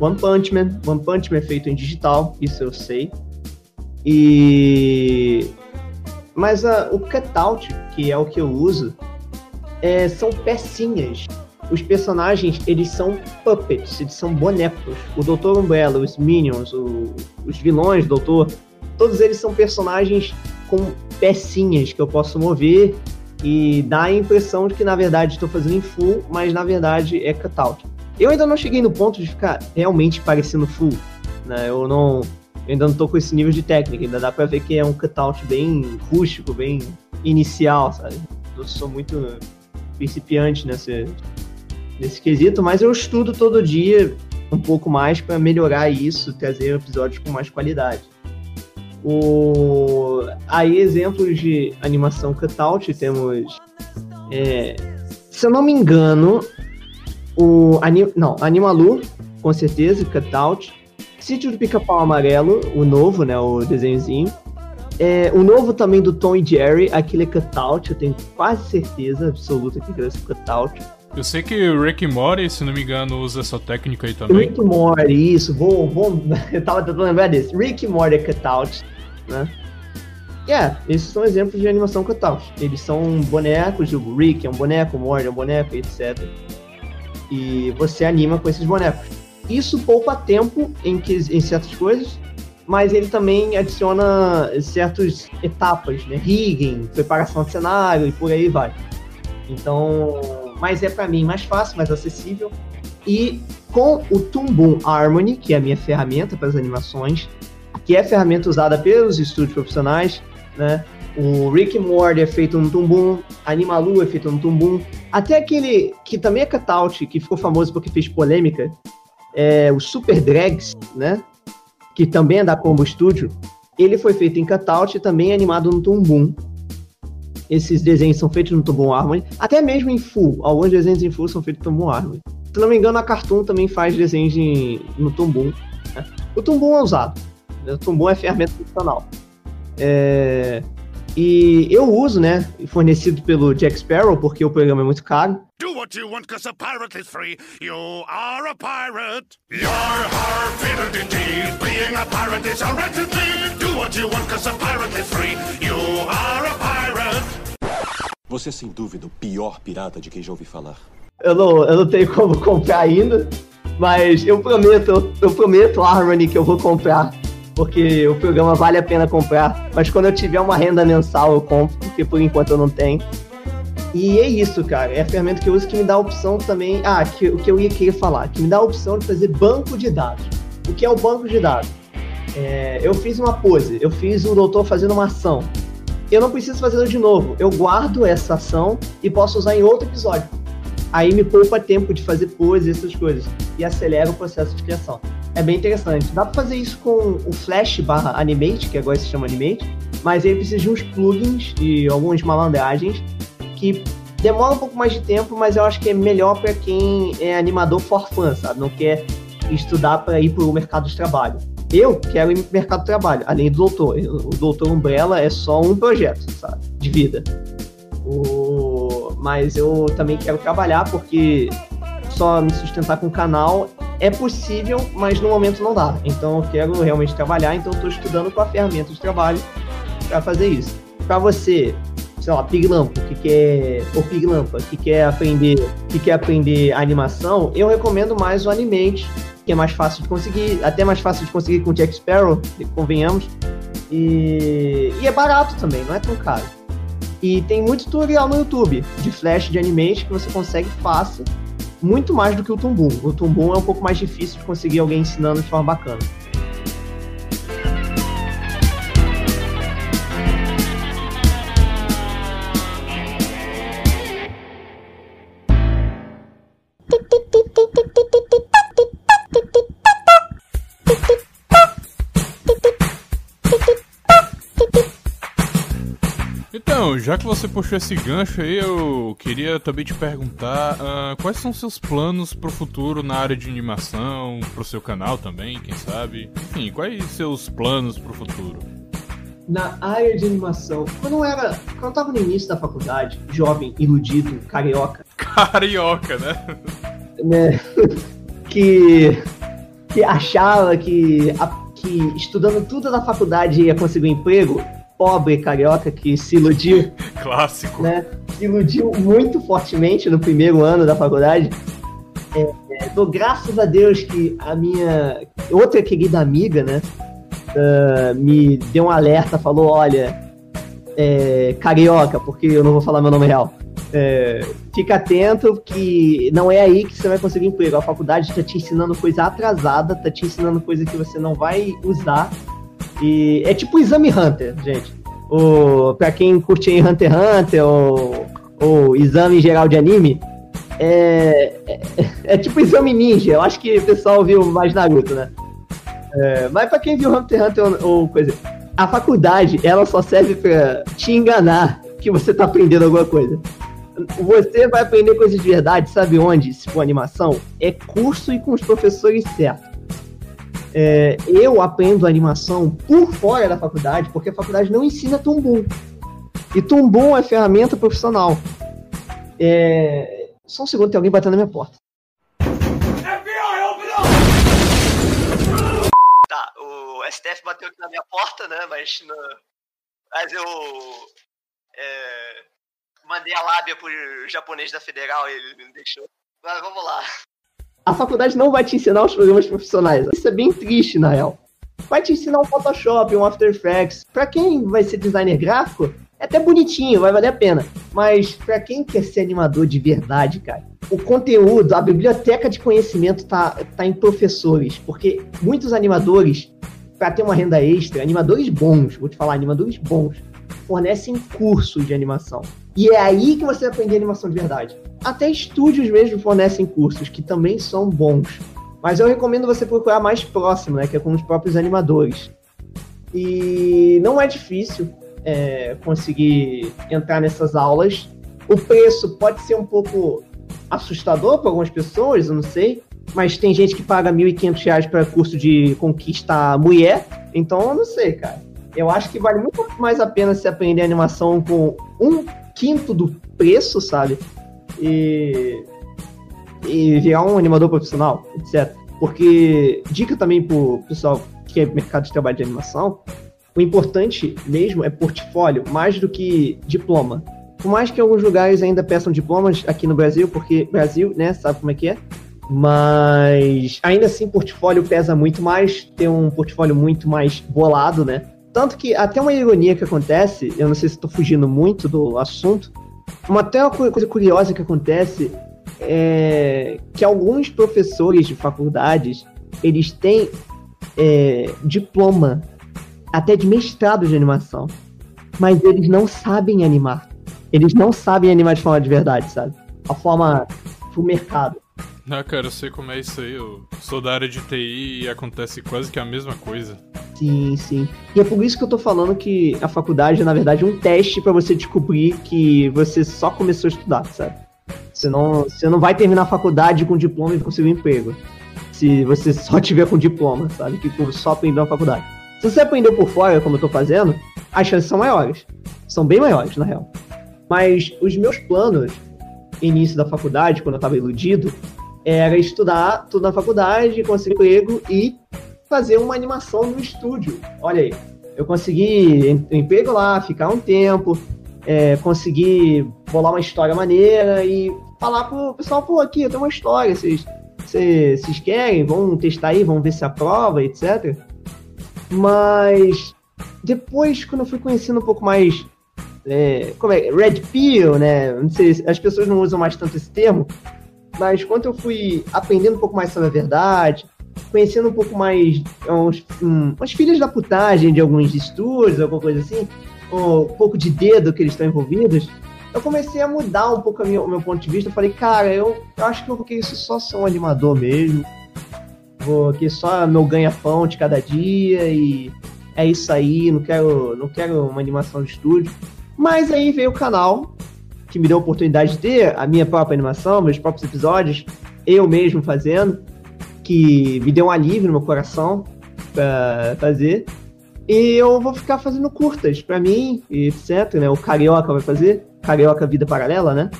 One Punch Man. One Punch Man é feito em digital, isso eu sei. E mas uh, o cutout, que é o que eu uso, é, são pecinhas os personagens, eles são puppets, eles são bonecos. O Doutor Umbrella, os Minions, o, os vilões do Doutor, todos eles são personagens com pecinhas que eu posso mover e dá a impressão de que na verdade estou fazendo em full, mas na verdade é cutout. Eu ainda não cheguei no ponto de ficar realmente parecendo full, né? Eu não eu ainda não tô com esse nível de técnica, ainda dá para ver que é um cutout bem rústico, bem inicial, sabe? Eu sou muito principiante nessa nesse quesito, mas eu estudo todo dia um pouco mais para melhorar isso, trazer episódios com mais qualidade. O... Aí, exemplos de animação cutout, temos. É... Se eu não me engano, o. Anim... Não, Animalu, com certeza, cutout. Sítio do Pica-Pau Amarelo, o novo, né? O desenhozinho. É, o novo também do Tom e Jerry, aquele é cutout, eu tenho quase certeza absoluta que é cutout. Eu sei que o Rick Mori, se não me engano, usa essa técnica aí também. Rick Mori, isso, vou, vou, eu tava tentando lembrar desse. Rick Mori é cutout, né? É, esses são exemplos de animação cutout. Eles são bonecos, o Rick é um boneco, o Morty é um boneco, etc. E você anima com esses bonecos. Isso poupa tempo em, que, em certas coisas, mas ele também adiciona certas etapas, né? Rigging, preparação de cenário e por aí vai. Então, mas é para mim mais fácil, mais acessível. E com o Toon Harmony, que é a minha ferramenta para as animações, que é ferramenta usada pelos estúdios profissionais, né? O Rick Morty é feito no Toon Animalu é feito no Toon até aquele que também é cutout, que ficou famoso porque fez polêmica, é o Super Drags, né? Que também é da Combo Studio. Ele foi feito em cutout e também é animado no Toon esses desenhos são feitos no Toon Harmony, até mesmo em full. Alguns desenhos em full são feitos no Toon Harmony. Se não me engano, a Cartoon também faz desenhos de, no Toon Né? O Toon é usado. O Toon é ferramenta funcional. É... E eu uso, né, fornecido pelo Jack Sparrow, porque o programa é muito caro. Do what you want cause a pirate is free. You are a pirate. You're fiddle Being a pirate is alright to Do what you want cause a pirate is free. You are a pirate. Você é sem dúvida o pior pirata de quem já ouvi falar. Eu não, eu não tenho como comprar ainda, mas eu prometo, eu, eu prometo, Harmony, que eu vou comprar porque o programa vale a pena comprar. Mas quando eu tiver uma renda mensal, eu compro, porque por enquanto eu não tenho. E é isso, cara. É a ferramenta que eu uso que me dá a opção também. Ah, que, o que eu ia querer falar, que me dá a opção de fazer banco de dados. O que é o banco de dados? É, eu fiz uma pose, eu fiz o doutor fazendo uma ação. Eu não preciso fazer de novo. Eu guardo essa ação e posso usar em outro episódio. Aí me poupa tempo de fazer pose e essas coisas. E acelera o processo de criação. É bem interessante. Dá para fazer isso com o Flash barra Animate, que agora se chama Animate, mas aí precisa de uns plugins e algumas malandragens que demora um pouco mais de tempo, mas eu acho que é melhor para quem é animador for sabe? Não quer estudar para ir para o mercado de trabalho. Eu quero ir pro mercado de trabalho, além do doutor. O doutor Umbrella é só um projeto, sabe? De vida. O... Mas eu também quero trabalhar porque só me sustentar com o canal é possível, mas no momento não dá. Então eu quero realmente trabalhar, então estou estudando com a ferramenta de trabalho para fazer isso. Para você, sei lá, piglampa, que quer ou piglampa, que quer aprender, que quer aprender animação, eu recomendo mais o Animate, que é mais fácil de conseguir, até mais fácil de conseguir com o Jack Sparrow, convenhamos. E, e é barato também, não é tão caro. E tem muito tutorial no YouTube de Flash, de Animate, que você consegue fácil muito mais do que o Tumbum. O Tumbum é um pouco mais difícil de conseguir alguém ensinando de forma bacana. Já que você puxou esse gancho aí, eu queria também te perguntar uh, quais são seus planos pro futuro na área de animação, pro seu canal também, quem sabe? Enfim, quais seus planos pro futuro? Na área de animação, quando eu era. Quando eu tava no início da faculdade, jovem, iludido, carioca. Carioca, né? Né? que. que achava que, a, que estudando tudo na faculdade ia conseguir um emprego pobre carioca que se iludiu. Clássico. Né? Se iludiu muito fortemente no primeiro ano da faculdade. É, é, dou graças a Deus que a minha outra querida amiga, né, uh, me deu um alerta, falou, olha, é, carioca, porque eu não vou falar meu nome real. É, fica atento que não é aí que você vai conseguir emprego. A faculdade está te ensinando coisa atrasada, está te ensinando coisa que você não vai usar e é tipo o Exame Hunter, gente. O, pra quem curte Hunter x Hunter ou, ou exame geral de anime, é, é, é tipo Exame Ninja. Eu acho que o pessoal viu mais Naruto, né? É, mas pra quem viu Hunter x Hunter ou, ou coisa, a faculdade, ela só serve pra te enganar que você tá aprendendo alguma coisa. Você vai aprender coisas de verdade, sabe onde? Se for animação, é curso e com os professores certos. É, eu aprendo animação por fora da faculdade, porque a faculdade não ensina Tumbum. E Tumbum é ferramenta profissional. É... Só um segundo, tem alguém batendo na minha porta. Tá, o STF bateu aqui na minha porta, né? Mas, no... mas eu é... mandei a lábia pro japonês da Federal e ele me deixou. Mas vamos lá a faculdade não vai te ensinar os programas profissionais. Isso é bem triste, na real. Vai te ensinar um Photoshop, um After Effects. Pra quem vai ser designer gráfico, é até bonitinho, vai valer a pena. Mas pra quem quer ser animador de verdade, cara, o conteúdo, a biblioteca de conhecimento tá, tá em professores. Porque muitos animadores, para ter uma renda extra, animadores bons, vou te falar, animadores bons, fornecem cursos de animação. E é aí que você vai aprender animação de verdade. Até estúdios mesmo fornecem cursos que também são bons. Mas eu recomendo você procurar mais próximo, né? Que é com os próprios animadores. E não é difícil é, conseguir entrar nessas aulas. O preço pode ser um pouco assustador para algumas pessoas, eu não sei. Mas tem gente que paga R$ 1.500 para curso de conquista mulher. Então eu não sei, cara. Eu acho que vale muito mais a pena se aprender animação com um quinto do preço, sabe? E, e virar um animador profissional, etc. Porque, dica também pro pessoal que é mercado de trabalho de animação, o importante mesmo é portfólio, mais do que diploma. Por mais que alguns lugares ainda peçam diplomas aqui no Brasil, porque Brasil, né, sabe como é que é? Mas ainda assim, portfólio pesa muito mais, tem um portfólio muito mais bolado, né? Tanto que até uma ironia que acontece, eu não sei se estou fugindo muito do assunto, uma até uma coisa curiosa que acontece é que alguns professores de faculdades eles têm é, diploma até de mestrado de animação, mas eles não sabem animar. Eles não sabem animar de forma de verdade, sabe? A forma pro mercado. Ah, cara, eu sei como é isso aí. Eu sou da área de TI e acontece quase que a mesma coisa. Sim, sim. E é por isso que eu tô falando que a faculdade é, na verdade, um teste para você descobrir que você só começou a estudar, sabe? Você não, você não vai terminar a faculdade com diploma e conseguir um emprego. Se você só tiver com diploma, sabe? Que só aprendeu na faculdade. Se você aprendeu por fora, como eu tô fazendo, as chances são maiores. São bem maiores, na real. Mas os meus planos, início da faculdade, quando eu tava iludido, era estudar tudo na faculdade, conseguir emprego e fazer uma animação no estúdio. Olha aí, eu consegui emprego lá, ficar um tempo, é, conseguir bolar uma história maneira e falar pro pessoal, pô, aqui eu tenho uma história, vocês, vocês, vocês querem? Vão testar aí, vão ver se aprova, etc. Mas depois, quando eu fui conhecendo um pouco mais é, como é, Red Pill, né? Não sei, as pessoas não usam mais tanto esse termo, mas quando eu fui aprendendo um pouco mais sobre a verdade, conhecendo um pouco mais uns, um, umas filhas da putagem de alguns estúdios, alguma coisa assim, um pouco de dedo que eles estão envolvidos, eu comecei a mudar um pouco minha, o meu ponto de vista. Eu falei, cara, eu, eu acho que eu vou isso só ser um animador mesmo. Vou querer só meu ganha-pão de cada dia e é isso aí, não quero, não quero uma animação de estúdio. Mas aí veio o canal, que me deu a oportunidade de ter a minha própria animação, meus próprios episódios, eu mesmo fazendo que me deu um alívio no meu coração pra fazer. E eu vou ficar fazendo curtas pra mim, etc, né? O Carioca vai fazer, Carioca Vida Paralela, né?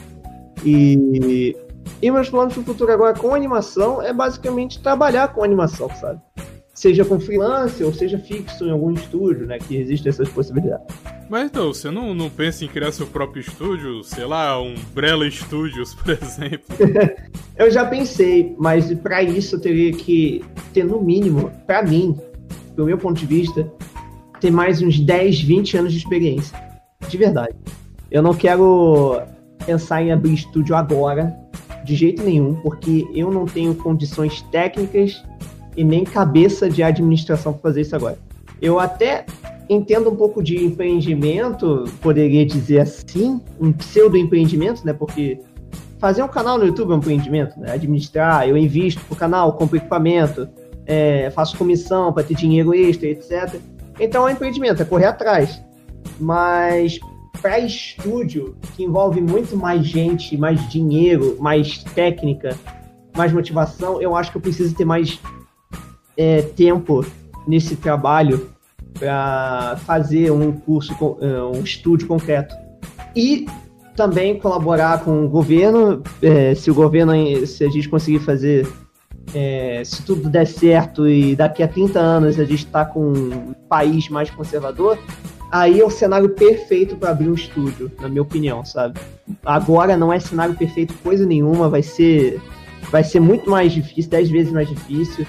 E, e meus planos pro futuro agora com animação é basicamente trabalhar com animação, sabe? Seja com freelance ou seja fixo em algum estúdio, né? Que existem essas possibilidades. Mas então, você não, não pensa em criar seu próprio estúdio? Sei lá, um Brella Studios, por exemplo? eu já pensei, mas para isso eu teria que ter, no mínimo, para mim, do meu ponto de vista, ter mais uns 10, 20 anos de experiência. De verdade. Eu não quero pensar em abrir estúdio agora, de jeito nenhum, porque eu não tenho condições técnicas e nem cabeça de administração para fazer isso agora. Eu até entendo um pouco de empreendimento, poderia dizer assim, um pseudo-empreendimento, né? Porque fazer um canal no YouTube é um empreendimento, né? Administrar, eu invisto pro canal, compro equipamento, é, faço comissão para ter dinheiro extra, etc. Então é um empreendimento, é correr atrás. Mas para estúdio, que envolve muito mais gente, mais dinheiro, mais técnica, mais motivação, eu acho que eu preciso ter mais é, tempo nesse trabalho para fazer um curso, é, um estúdio concreto. E também colaborar com o governo, é, se o governo, se a gente conseguir fazer, é, se tudo der certo e daqui a 30 anos a gente está com um país mais conservador, aí é o cenário perfeito para abrir um estúdio, na minha opinião, sabe? Agora não é cenário perfeito coisa nenhuma, vai ser vai ser muito mais difícil, 10 vezes mais difícil.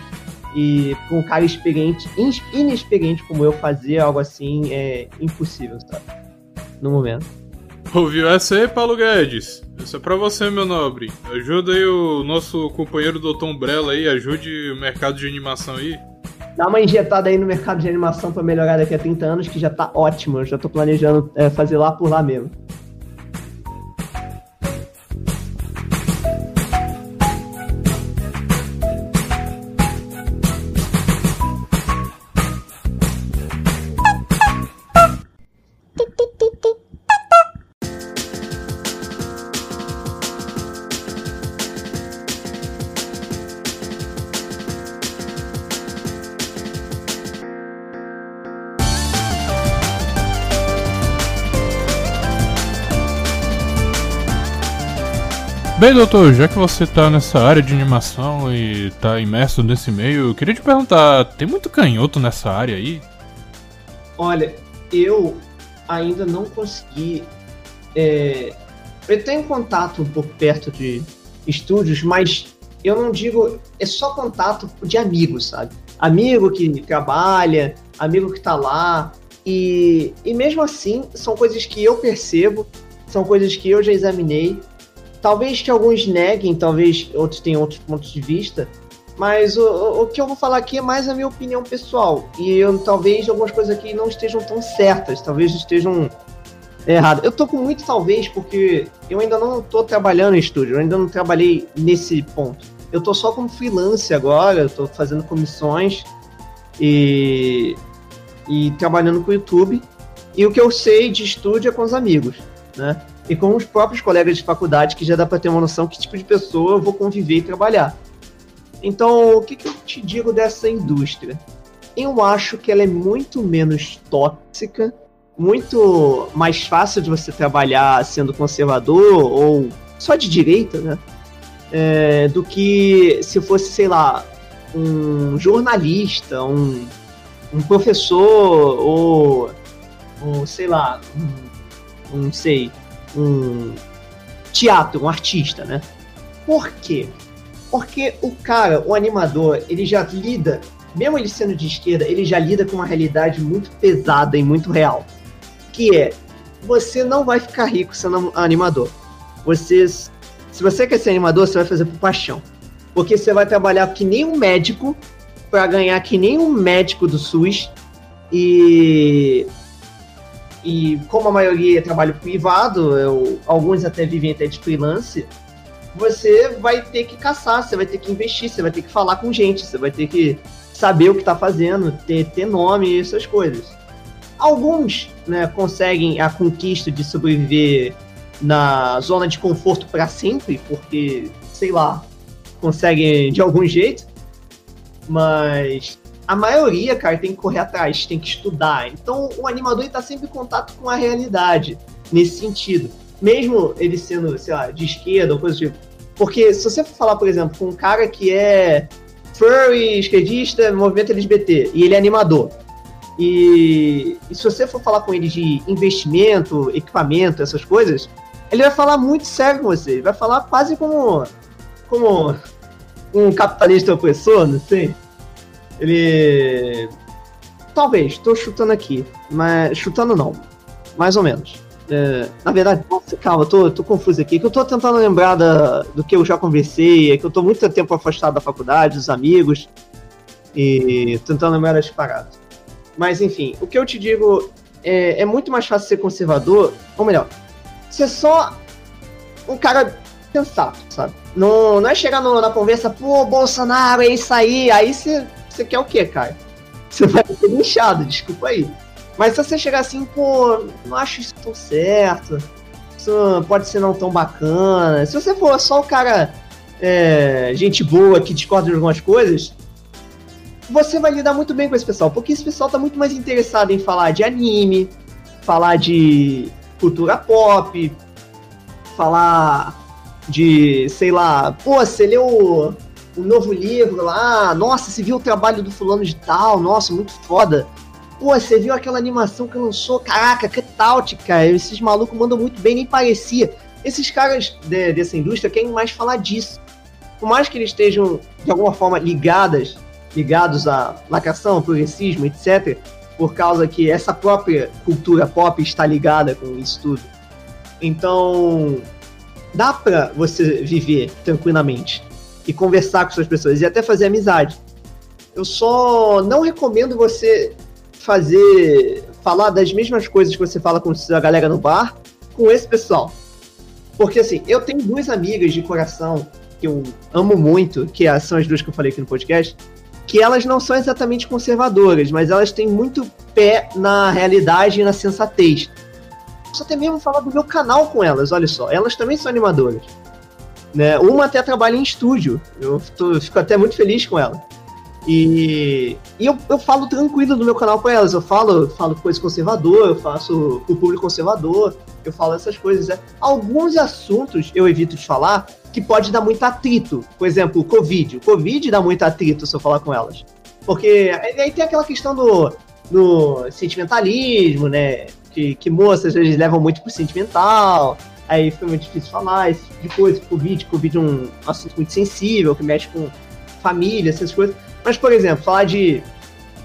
E com um cara experiente, inexperiente como eu, fazer algo assim é impossível, sabe? No momento. Ouviu essa aí, Paulo Guedes? Isso é pra você, meu nobre. Ajuda aí o nosso companheiro Doutor Umbrella aí, ajude o mercado de animação aí. Dá uma injetada aí no mercado de animação para melhorar daqui a 30 anos, que já tá ótimo. Eu já tô planejando é, fazer lá por lá mesmo. Bem, doutor, já que você tá nessa área de animação e tá imerso nesse meio, eu queria te perguntar, tem muito canhoto nessa área aí? Olha, eu ainda não consegui. É, eu tenho contato pouco perto de estúdios, mas eu não digo. É só contato de amigos, sabe? Amigo que trabalha, amigo que tá lá. E, e mesmo assim, são coisas que eu percebo, são coisas que eu já examinei. Talvez que alguns neguem, talvez outros tenham outros pontos de vista, mas o, o que eu vou falar aqui é mais a minha opinião pessoal. E eu, talvez algumas coisas aqui não estejam tão certas, talvez estejam erradas. Eu tô com muito talvez porque eu ainda não tô trabalhando em estúdio, eu ainda não trabalhei nesse ponto. Eu tô só como freelance agora, eu tô fazendo comissões e, e trabalhando com o YouTube. E o que eu sei de estúdio é com os amigos, né? E com os próprios colegas de faculdade, que já dá para ter uma noção que tipo de pessoa eu vou conviver e trabalhar. Então, o que, que eu te digo dessa indústria? Eu acho que ela é muito menos tóxica, muito mais fácil de você trabalhar sendo conservador ou só de direita, né? É, do que se fosse, sei lá, um jornalista, um, um professor ou, ou sei lá, um, um sei, um teatro, um artista, né? Por quê? Porque o cara, o animador, ele já lida, mesmo ele sendo de esquerda, ele já lida com uma realidade muito pesada e muito real. Que é, você não vai ficar rico sendo animador. Você, se você quer ser animador, você vai fazer por paixão. Porque você vai trabalhar que nem um médico para ganhar que nem um médico do SUS e e como a maioria trabalho privado, eu, alguns até vivem até de freelance, você vai ter que caçar, você vai ter que investir, você vai ter que falar com gente, você vai ter que saber o que está fazendo, ter, ter nome e essas coisas. Alguns né, conseguem a conquista de sobreviver na zona de conforto para sempre, porque, sei lá, conseguem de algum jeito, mas a maioria, cara, tem que correr atrás, tem que estudar. Então, o animador está sempre em contato com a realidade, nesse sentido mesmo ele sendo, sei lá, de esquerda ou coisa do tipo. Porque se você for falar, por exemplo, com um cara que é furry, esquerdista, movimento LGBT, e ele é animador, e, e, se você for falar com ele de investimento, equipamento, essas coisas, ele vai falar muito sério com você. Ele vai falar quase como, como um capitalista opressor, não sei. Ele. Talvez, estou chutando aqui. Mas. Chutando não. Mais ou menos. É, na verdade, nossa, calma, tô, tô confuso aqui, que eu tô tentando lembrar da, do que eu já conversei, é que eu tô muito tempo afastado da faculdade, dos amigos, e tentando lembrar das paradas. Mas enfim, o que eu te digo é, é muito mais fácil ser conservador, ou melhor, ser só um cara sensato, sabe? Não, não é chegar no, na conversa, pô, Bolsonaro, é isso aí, aí você quer o quê, cara? Você vai ser inchado, desculpa aí. Mas se você chegar assim, pô, não acho isso tão certo, isso pode ser não tão bacana. Se você for só o cara, é, gente boa que discorda de algumas coisas, você vai lidar muito bem com esse pessoal, porque esse pessoal tá muito mais interessado em falar de anime, falar de cultura pop, falar de, sei lá, pô, você leu o novo livro lá, nossa, você viu o trabalho do fulano de tal, nossa, muito foda. Pô, você viu aquela animação que lançou? Caraca, que tal, cara? Esses malucos mandam muito bem, nem parecia. Esses caras de, dessa indústria querem mais falar disso. Por mais que eles estejam, de alguma forma, ligadas, ligados à lacração, progressismo, etc., por causa que essa própria cultura pop está ligada com isso tudo. Então, dá pra você viver tranquilamente e conversar com suas pessoas e até fazer amizade. Eu só não recomendo você fazer. falar das mesmas coisas que você fala com a galera no bar com esse pessoal. Porque assim, eu tenho duas amigas de coração que eu amo muito, que são as duas que eu falei aqui no podcast, que elas não são exatamente conservadoras, mas elas têm muito pé na realidade e na sensatez. Só até mesmo falar do meu canal com elas, olha só, elas também são animadoras. Né? Uma até trabalha em estúdio, eu tô, fico até muito feliz com ela. E, e eu, eu falo tranquilo no meu canal com elas. Eu falo, falo coisa conservador, eu faço o público conservador, eu falo essas coisas. Né? Alguns assuntos eu evito de falar que pode dar muito atrito. Por exemplo, o Covid. O Covid dá muito atrito se eu falar com elas. Porque aí tem aquela questão do, do sentimentalismo, né? Que, que moças eles levam muito pro sentimental. Aí fica muito difícil falar esse tipo de coisa. Covid, Covid é um assunto muito sensível, que mexe com família, essas coisas. Mas, por exemplo, falar de,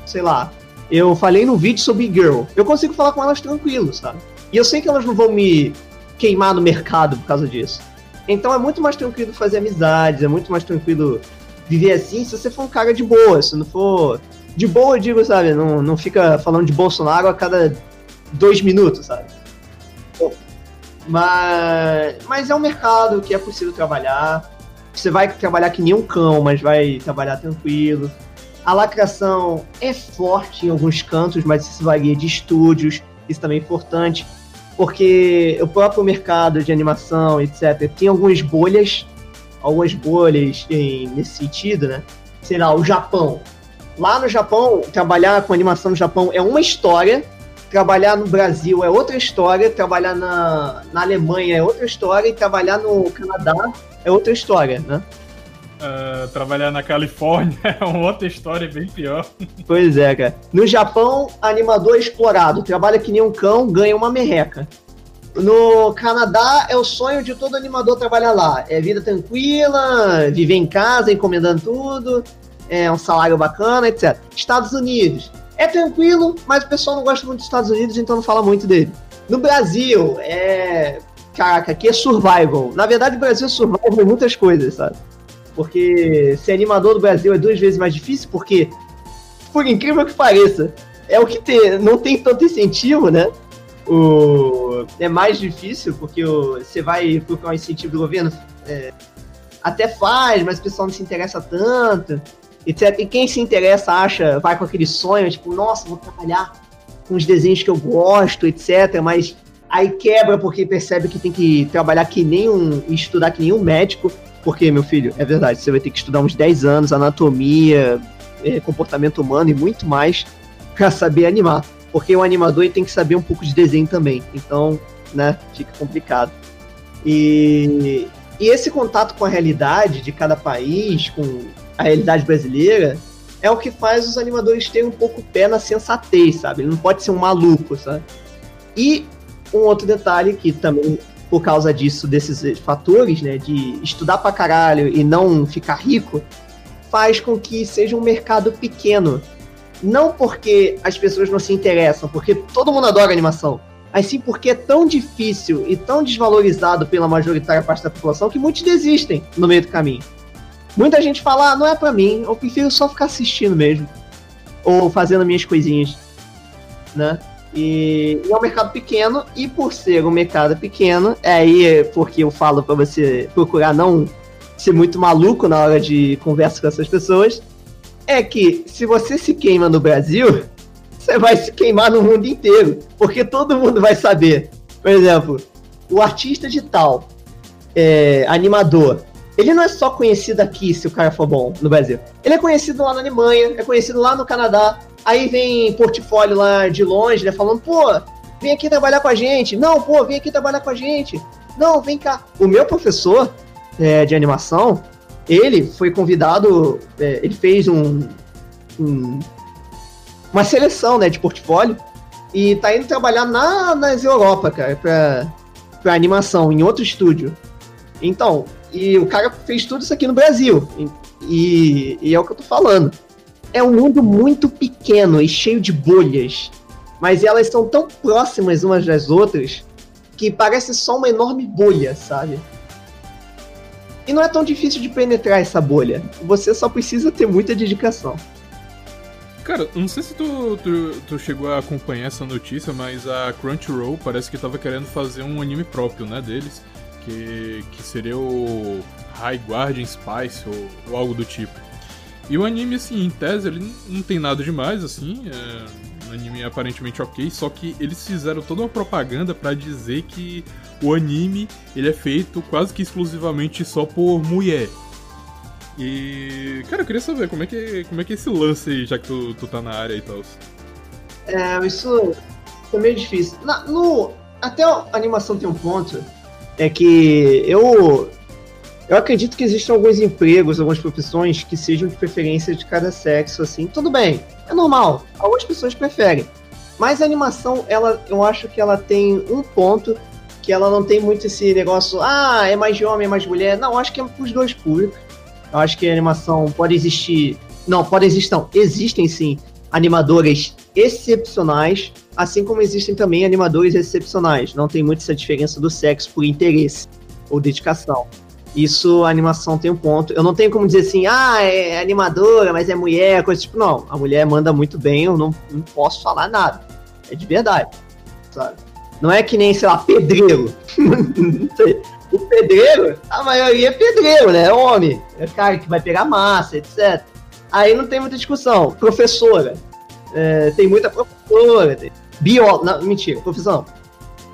sei lá, eu falei no vídeo sobre Girl. Eu consigo falar com elas tranquilo, sabe? E eu sei que elas não vão me queimar no mercado por causa disso. Então é muito mais tranquilo fazer amizades, é muito mais tranquilo viver assim se você for um cara de boa. Se não for. De boa, eu digo, sabe? Não, não fica falando de Bolsonaro a cada dois minutos, sabe? Mas, mas é um mercado que é possível trabalhar. Você vai trabalhar que nem um cão, mas vai trabalhar tranquilo. A lacração é forte em alguns cantos, mas isso varia de estúdios. Isso também é importante, porque o próprio mercado de animação, etc., tem algumas bolhas, algumas bolhas em, nesse sentido, né? Sei lá, o Japão. Lá no Japão, trabalhar com animação no Japão é uma história, trabalhar no Brasil é outra história, trabalhar na, na Alemanha é outra história, e trabalhar no Canadá é outra história, né? Uh, trabalhar na Califórnia é uma outra história bem pior. Pois é, cara. No Japão, animador explorado, trabalha que nem um cão, ganha uma merreca. No Canadá, é o sonho de todo animador trabalhar lá. É vida tranquila, viver em casa, encomendando tudo, é um salário bacana, etc. Estados Unidos, é tranquilo, mas o pessoal não gosta muito dos Estados Unidos, então não fala muito dele. No Brasil, é. Caraca, aqui é survival. Na verdade, o Brasil é survival em muitas coisas, sabe? Porque ser animador do Brasil é duas vezes mais difícil, porque, por incrível que pareça, é o que tem, não tem tanto incentivo, né? O, é mais difícil, porque o, você vai procurar um incentivo do governo, é, até faz, mas o pessoal não se interessa tanto etc. E quem se interessa acha, vai com aquele sonho, tipo, nossa, vou trabalhar com os desenhos que eu gosto, etc. Mas aí quebra porque percebe que tem que trabalhar que nem um. estudar que nem um médico. Porque, meu filho, é verdade, você vai ter que estudar uns 10 anos, anatomia, é, comportamento humano e muito mais para saber animar. Porque o animador tem que saber um pouco de desenho também. Então, né, fica complicado. E, e esse contato com a realidade de cada país, com a realidade brasileira, é o que faz os animadores terem um pouco pé na sensatez, sabe? Ele não pode ser um maluco, sabe? E um outro detalhe que também, por causa disso, desses fatores, né, de estudar pra caralho e não ficar rico, faz com que seja um mercado pequeno. Não porque as pessoas não se interessam, porque todo mundo adora animação, mas sim porque é tão difícil e tão desvalorizado pela majoritária parte da população que muitos desistem no meio do caminho. Muita gente fala, ah, não é para mim, eu prefiro só ficar assistindo mesmo. Ou fazendo minhas coisinhas. Né? E, e é um mercado pequeno, e por ser um mercado pequeno, é aí porque eu falo para você procurar não ser muito maluco na hora de conversa com essas pessoas, é que se você se queima no Brasil, você vai se queimar no mundo inteiro, porque todo mundo vai saber. Por exemplo, o artista de tal, é, animador, ele não é só conhecido aqui, se o cara for bom, no Brasil. Ele é conhecido lá na Alemanha, é conhecido lá no Canadá. Aí vem portfólio lá de longe, né? Falando, pô, vem aqui trabalhar com a gente. Não, pô, vem aqui trabalhar com a gente. Não, vem cá. O meu professor é, de animação, ele foi convidado, é, ele fez um, um, uma seleção, né, de portfólio e tá indo trabalhar na, nas Europa, cara, pra, pra animação, em outro estúdio. Então, e o cara fez tudo isso aqui no Brasil. E, e, é o que eu tô falando. É um mundo muito pequeno e cheio de bolhas. Mas elas são tão próximas umas das outras que parece só uma enorme bolha, sabe? E não é tão difícil de penetrar essa bolha. Você só precisa ter muita dedicação. Cara, não sei se tu, tu, tu, chegou a acompanhar essa notícia, mas a Crunchyroll parece que tava querendo fazer um anime próprio, né, deles que, que seria o High Guardian Spice ou, ou, algo do tipo. E o anime, assim, em tese, ele não tem nada demais, assim, é um anime aparentemente ok, só que eles fizeram toda uma propaganda para dizer que o anime ele é feito quase que exclusivamente só por mulher. E, cara, eu queria saber como é que, como é, que é esse lance aí, já que tu, tu tá na área e tal. É, isso é meio difícil. Na, no, até a animação tem um ponto, é que eu eu acredito que existem alguns empregos, algumas profissões que sejam de preferência de cada sexo, assim. Tudo bem, é normal. Algumas pessoas preferem. Mas a animação, ela, eu acho que ela tem um ponto que ela não tem muito esse negócio, ah, é mais de homem, é mais de mulher. Não, acho que é pros dois públicos. Eu acho que a animação pode existir. Não, pode existir, não. Existem sim animadores excepcionais, assim como existem também animadores excepcionais. Não tem muito essa diferença do sexo por interesse ou dedicação. Isso a animação tem um ponto. Eu não tenho como dizer assim, ah, é animadora, mas é mulher, coisa tipo, não. A mulher manda muito bem, eu não, não posso falar nada. É de verdade, sabe? Não é que nem, sei lá, pedreiro. O pedreiro, a maioria é pedreiro, né? É homem. É cara que vai pegar massa, etc. Aí não tem muita discussão. Professora. É, tem muita professora. Tem bióloga. Não, mentira, profissão.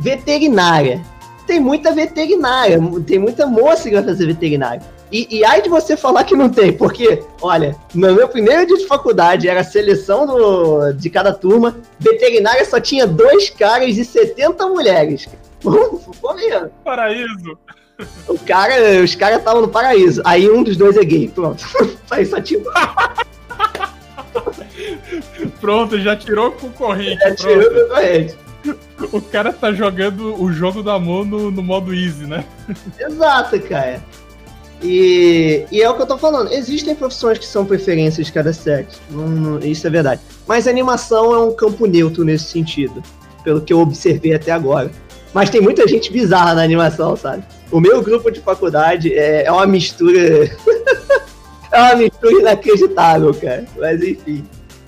Veterinária tem muita veterinária, tem muita moça que vai fazer veterinária. E, e aí de você falar que não tem, porque, olha, no meu primeiro dia de faculdade era a seleção do, de cada turma, veterinária só tinha dois caras e 70 mulheres. Ficou mesmo. Paraíso. O cara, os caras estavam no paraíso. Aí um dos dois é gay, pronto. Aí só tinha. pronto, já tirou o concorrente. Já tirou o. O cara tá jogando o jogo da mão no, no modo easy, né? Exato, cara. E, e, é o que eu tô falando. Existem profissões que são preferências de cada sexo. isso é verdade. Mas a animação é um campo neutro nesse sentido. Pelo que eu observei até agora. Mas tem muita gente bizarra na animação, sabe? O meu grupo de faculdade é, é uma mistura. é uma mistura inacreditável, cara. Mas enfim.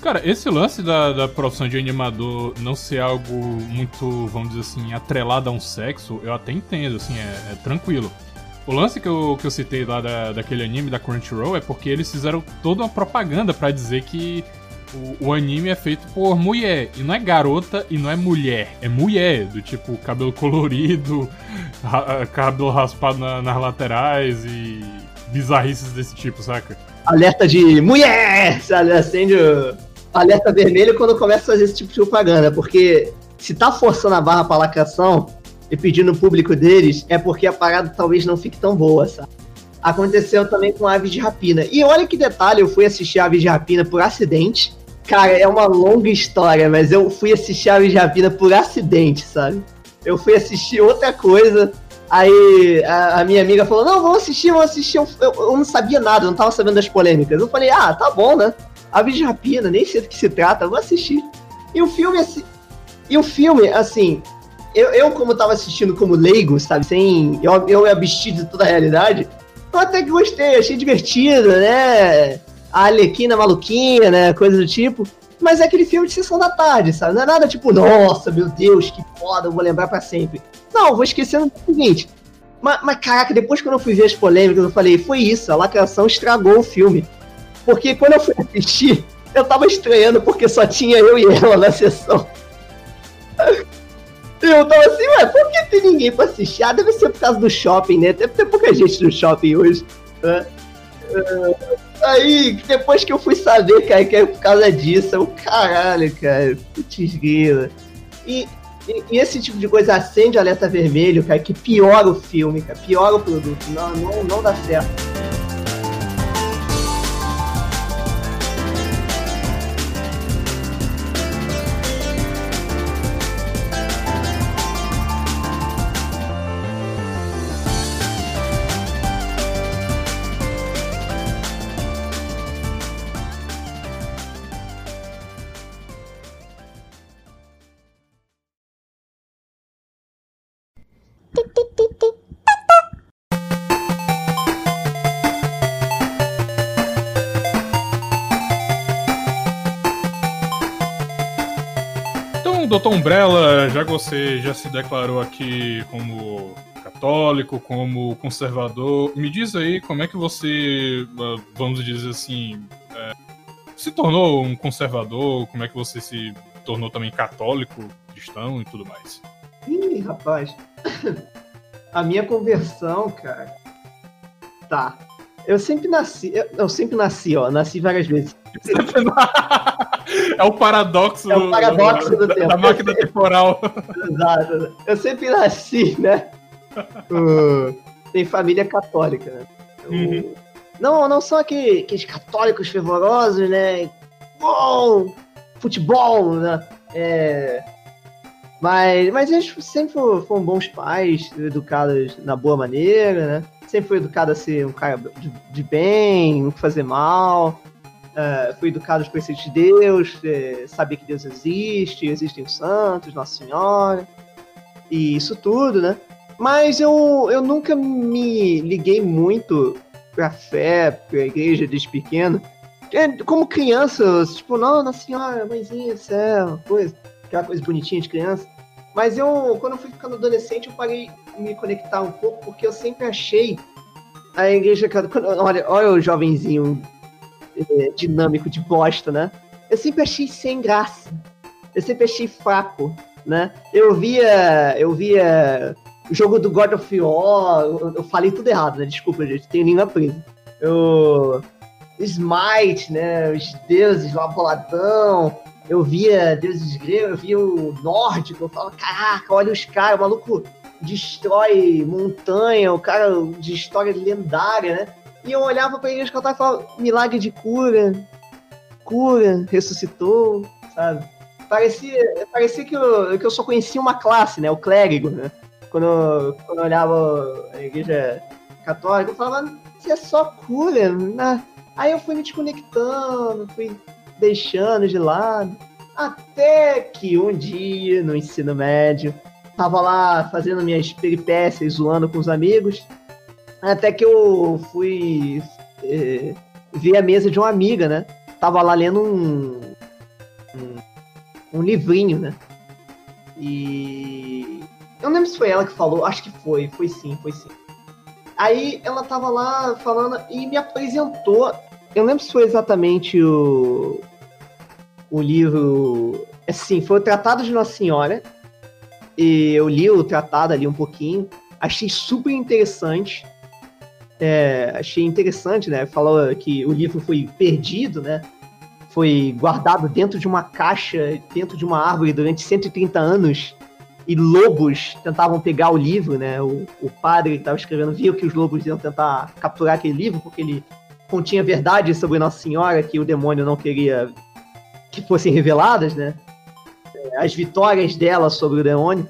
Cara, esse lance da, da profissão de animador não ser algo muito, vamos dizer assim, atrelado a um sexo, eu até entendo, assim, é, é tranquilo. O lance que eu, que eu citei lá da, daquele anime da Crunchyroll é porque eles fizeram toda uma propaganda para dizer que o, o, anime é feito por mulher. E não é garota e não é mulher. É mulher, do tipo cabelo colorido, ra, cabelo raspado na, nas laterais e bizarrices desse tipo, saca? Alerta de mulher! Acende o alerta vermelho quando começa a fazer esse tipo de propaganda, porque se tá forçando a barra pra lacração e pedindo o público deles, é porque a parada talvez não fique tão boa, sabe? Aconteceu também com Aves de Rapina. E olha que detalhe, eu fui assistir Aves de Rapina por acidente. Cara, é uma longa história, mas eu fui assistir Aves de Rapina por acidente, sabe? Eu fui assistir outra coisa, Aí a, a, minha amiga falou: Não, vamos assistir, vamos assistir. Eu, eu, eu, não sabia nada, não tava sabendo das polêmicas. Eu falei: Ah, tá bom, né? Aves de Rapina, nem sei do que se trata, vou assistir. E o filme, assim. E o filme, assim. Eu, eu como tava assistindo como leigo, sabe? Sem. Eu, eu me absti de toda a realidade. Eu até que gostei, achei divertido, né? A Alequina maluquinha, né? Coisa do tipo. Mas é aquele filme de sessão da tarde, sabe? Não é nada tipo, nossa, meu Deus, que foda, eu vou lembrar para sempre. Não, vou esquecendo o seguinte. Mas, mas, caraca, depois quando eu fui ver as polêmicas, eu falei, foi isso, a lacração estragou o filme. Porque quando eu fui assistir, eu tava estranhando porque só tinha eu e ela na sessão. Eu tava assim, ué, por que tem ninguém pra assistir? Ah, deve ser por causa do shopping, né? Deve ter pouca gente no shopping hoje. Né? Uh, aí, depois que eu fui saber, cara, que é por causa disso, eu, caralho, cara, putz grila. E, e, e, esse tipo de coisa acende alerta vermelho, cara, que piora o filme, cara, piora o produto. Não, não, não dá certo. Você já se declarou aqui como católico, como conservador, me diz aí como é que você, ah, vamos dizer assim, é, se tornou um conservador, como é que você se tornou também católico, cristão e tudo mais. Ih, rapaz, a minha conversão, cara, tá. Eu sempre nasci. Eu, eu sempre nasci, ó. Nasci várias vezes. é o paradoxo, é o paradoxo do, do, tempo. da máquina temporal. Exato. Eu sempre nasci, né? Uh, tem família católica, né? Uhum. Não, não são aqueles, aqueles católicos fervorosos, né? Bom, futebol, né? É, mas, mas eles sempre foram bons pais, educados na boa maneira, né? Sempre fui educado a ser um cara de, de bem, não fazer mal. Uh, fui educado aos preceitos de Deus, é, que Deus existe, existem os santos, Nossa Senhora, e isso tudo, né? Mas eu, eu nunca me liguei muito pra fé, pra igreja desde pequeno. É, como criança, tipo, Nossa Senhora, mãezinha, céu, coisa, aquela coisa bonitinha de criança. Mas eu, quando eu fui ficando adolescente, eu parei me conectar um pouco, porque eu sempre achei a igreja. Olha, olha o jovenzinho é, dinâmico de bosta, né? Eu sempre achei sem graça. Eu sempre achei fraco, né? Eu via. Eu via o jogo do God of War. Eu, eu falei tudo errado, né? Desculpa, gente, tenho língua presa. Eu. Smite, né? Os deuses lá boladão. Eu via deuses gregos, eu via o nórdico, eu falava, caraca, olha os caras, o maluco destrói montanha, o cara de história lendária, né? E eu olhava pra igreja cantar e falava, milagre de cura, cura, ressuscitou, sabe? Parecia, parecia que, eu, que eu só conhecia uma classe, né? O clérigo, né? Quando, quando eu olhava a igreja católica, eu falava, isso é só cura, né? Aí eu fui me desconectando, fui deixando de lado. Até que um dia, no ensino médio, tava lá fazendo minhas peripécias, zoando com os amigos. Até que eu fui é, ver a mesa de uma amiga, né? Tava lá lendo um, um, um livrinho, né? E eu não lembro se foi ela que falou, acho que foi, foi sim, foi sim. Aí ela tava lá falando e me apresentou. Eu lembro se foi exatamente o, o livro. Assim, foi o Tratado de Nossa Senhora. E eu li o tratado ali um pouquinho. Achei super interessante. É, achei interessante, né? Falou que o livro foi perdido, né? Foi guardado dentro de uma caixa, dentro de uma árvore durante 130 anos. E lobos tentavam pegar o livro, né? O, o padre que estava escrevendo viu que os lobos iam tentar capturar aquele livro, porque ele continha verdades sobre Nossa Senhora que o demônio não queria que fossem reveladas, né? As vitórias dela sobre o demônio.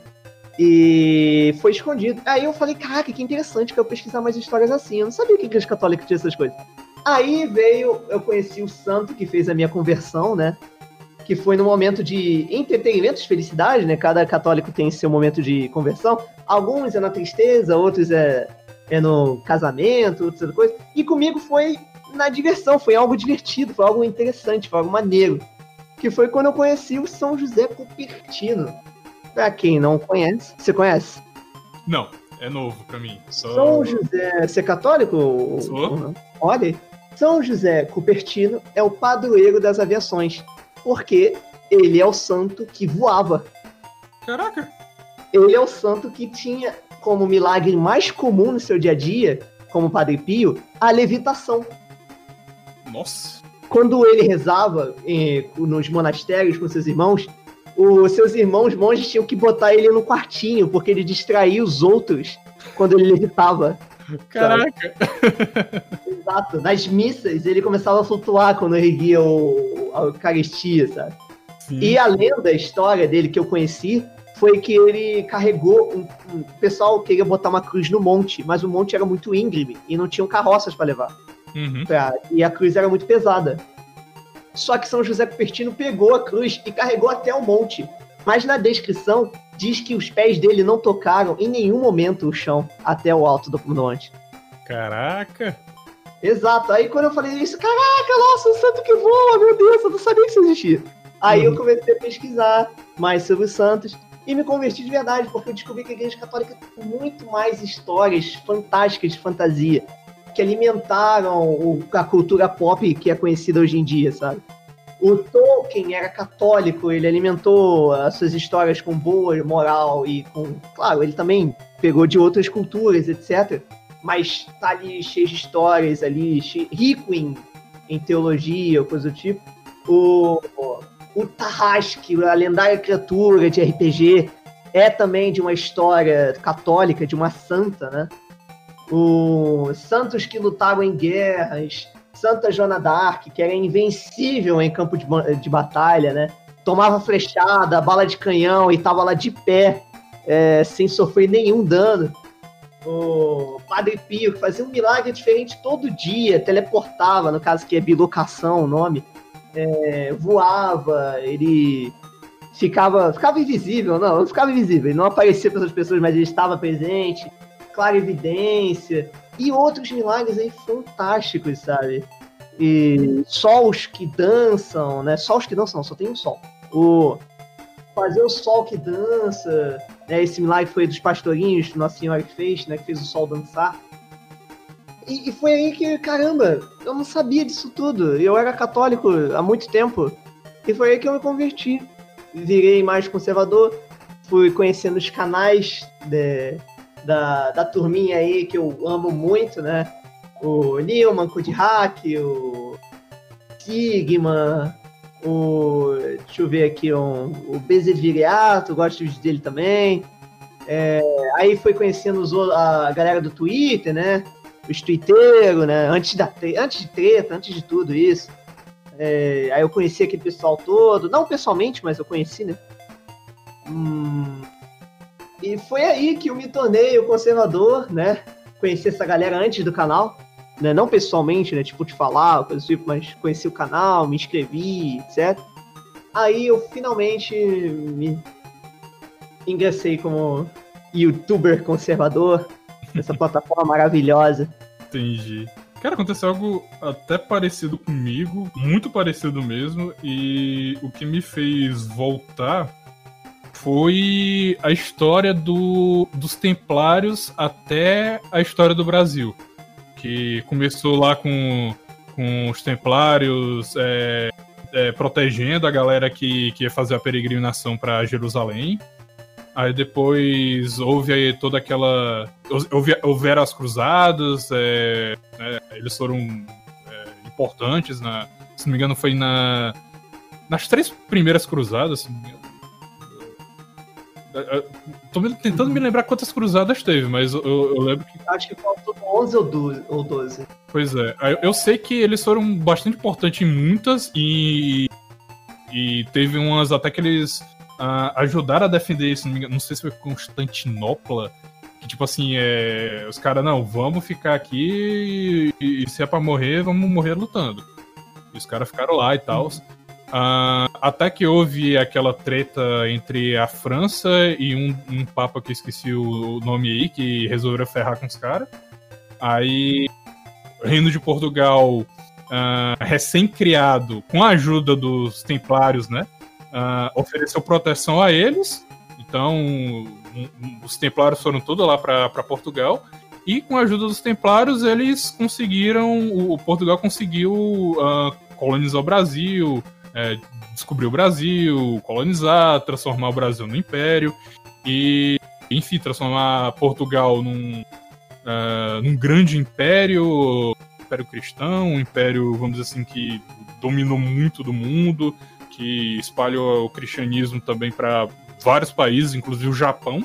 E foi escondido. Aí eu falei, caraca, que interessante que eu pesquisar mais histórias assim. Eu não sabia que a igreja católica tinha essas coisas. Aí veio, eu conheci o santo que fez a minha conversão, né? Que foi no momento de entretenimento, de felicidade, né? Cada católico tem seu momento de conversão. Alguns é na tristeza, outros é, é no casamento, outras coisas. E comigo foi na diversão, foi algo divertido, foi algo interessante, foi algo maneiro que foi quando eu conheci o São José Cupertino. Pra quem não conhece, você conhece? Não, é novo pra mim. São José, você é católico? Sou. Olha, São José Cupertino é o padroeiro das aviações, porque ele é o santo que voava. Caraca! Ele é o santo que tinha como milagre mais comum no seu dia a dia, como Padre Pio, a levitação. Nossa! quando ele rezava eh, nos monastérios com seus irmãos, os seus irmãos monges tinham que botar ele no quartinho, porque ele distraía os outros quando ele levitava. Caraca! Exato. Nas missas, ele começava a flutuar quando erguia o, a Eucaristia, sabe? Sim. E a lenda, a história dele que eu conheci, foi que ele carregou. Um, um, o pessoal queria botar uma cruz no monte, mas o monte era muito íngreme e não tinham carroças para levar. Uhum. Pra, e a cruz era muito pesada. Só que São José Cupertino pegou a cruz e carregou até o monte. Mas na descrição diz que os pés dele não tocaram em nenhum momento o chão até o alto do monte. Caraca! Exato. Aí quando eu falei isso, caraca, nossa, o santo que voa, meu Deus, eu não sabia que isso existia. Aí uhum. eu comecei a pesquisar mais sobre os santos e me converti de verdade, porque eu descobri que a Igreja Católica tem muito mais histórias fantásticas de fantasia que alimentaram o, a cultura pop que é conhecida hoje em dia, sabe? O Tolkien era católico, ele alimentou as suas histórias com boa moral e com. Claro, ele também pegou de outras culturas, etc. mas tá ali cheio de histórias ali, cheio, rico em, em teologia coisa do tipo. O, o Tarrasque, a lendária criatura de RPG, é também de uma história católica, de uma santa, né? O santos que lutaram em guerras, Santa Joana d'Arc, que era invencível em campo de, de batalha, né? Tomava flechada, bala de canhão e tava lá de pé, é, sem sofrer nenhum dano. O Padre Pio, que fazia um milagre diferente todo dia, teleportava, no caso que é bilocação o nome, é, voava, ele ficava, ficava invisível, não, não ficava invisível, ele não aparecia para as pessoas, mas ele estava presente, clara evidência, e outros milagres aí fantásticos, sabe? E sols que dançam, né? Sols que dançam, só tem um sol. O fazer o sol que dança, né? Esse milagre foi dos pastorinhos que Nossa Senhora fez, né? Que fez o sol dançar. E, e, foi aí que, caramba, eu não sabia disso tudo. Eu era católico há muito tempo. E foi aí que eu me converti. Virei mais conservador, fui conhecendo os canais de, da, da turminha aí que eu amo muito, né? O Newman, Kudhack, o Sigma, o. Deixa eu ver aqui, um, o Bezeviriato, gosto dele também. É, aí foi conhecendo os, a galera do Twitter, né? Os twitteiros, né? Antes, da, antes de treta, antes de tudo isso. É, aí eu conheci aquele pessoal todo. Não pessoalmente, mas eu conheci, né? Hum, e foi aí que eu me tornei o conservador, né? Conheci essa galera antes do canal, né? Não pessoalmente, né? Tipo, te falar, coisa do tipo, mas conheci o canal, me inscrevi, etc. Aí eu finalmente me ingressei como youtuber conservador nessa plataforma maravilhosa. Entendi. Cara, aconteceu algo até parecido comigo, muito parecido mesmo, e o que me fez voltar foi a história do, dos Templários até a história do Brasil. Que começou lá com, com os Templários é, é, protegendo a galera que, que ia fazer a peregrinação para Jerusalém. Aí depois houve aí toda aquela. Houve, houveram as cruzadas, é, né, eles foram é, importantes, na, se não me engano, foi na, nas três primeiras cruzadas, se não me engano Tô tentando me lembrar quantas cruzadas teve, mas eu, eu lembro que. Acho que faltou 11 ou 12. Ou 12. Pois é. Eu sei que eles foram bastante importantes em muitas e. E teve umas até que eles uh, ajudaram a defender, se não, não sei se foi Constantinopla. Que tipo assim, é, os caras, não, vamos ficar aqui e, e, se é pra morrer, vamos morrer lutando. E os caras ficaram lá e tal. Uhum. Uh, até que houve aquela treta entre a França e um, um papa que esqueci o nome aí, que resolveram ferrar com os caras. Aí, o Reino de Portugal, uh, recém-criado, com a ajuda dos Templários, né? Uh, ofereceu proteção a eles. Então, um, um, os Templários foram todos lá para Portugal. E com a ajuda dos Templários, eles conseguiram. O Portugal conseguiu colonizar o Brasil, é, descobrir o Brasil, colonizar, transformar o Brasil no império e, enfim, transformar Portugal num, uh, num grande império, império cristão, um império, vamos dizer assim, que dominou muito do mundo, que espalhou o cristianismo também para vários países, inclusive o Japão.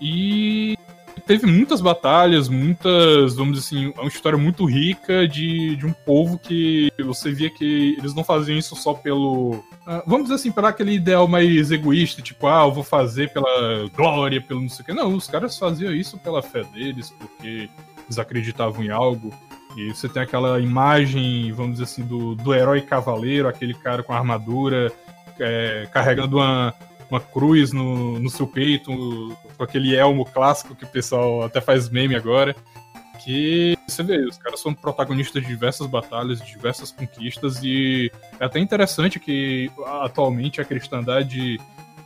E teve muitas batalhas, muitas, vamos dizer assim, uma história muito rica de, de um povo que você via que eles não faziam isso só pelo. Uh, vamos dizer assim, pelo aquele ideal mais egoísta, tipo, ah, eu vou fazer pela glória, pelo não sei o que. Não, os caras faziam isso pela fé deles, porque eles acreditavam em algo. E você tem aquela imagem, vamos dizer assim, do, do herói cavaleiro, aquele cara com armadura, é, carregando uma, uma cruz no, no seu peito, com aquele elmo clássico que o pessoal até faz meme agora. Que você vê, os caras são protagonistas de diversas batalhas, de diversas conquistas, e é até interessante que atualmente a cristandade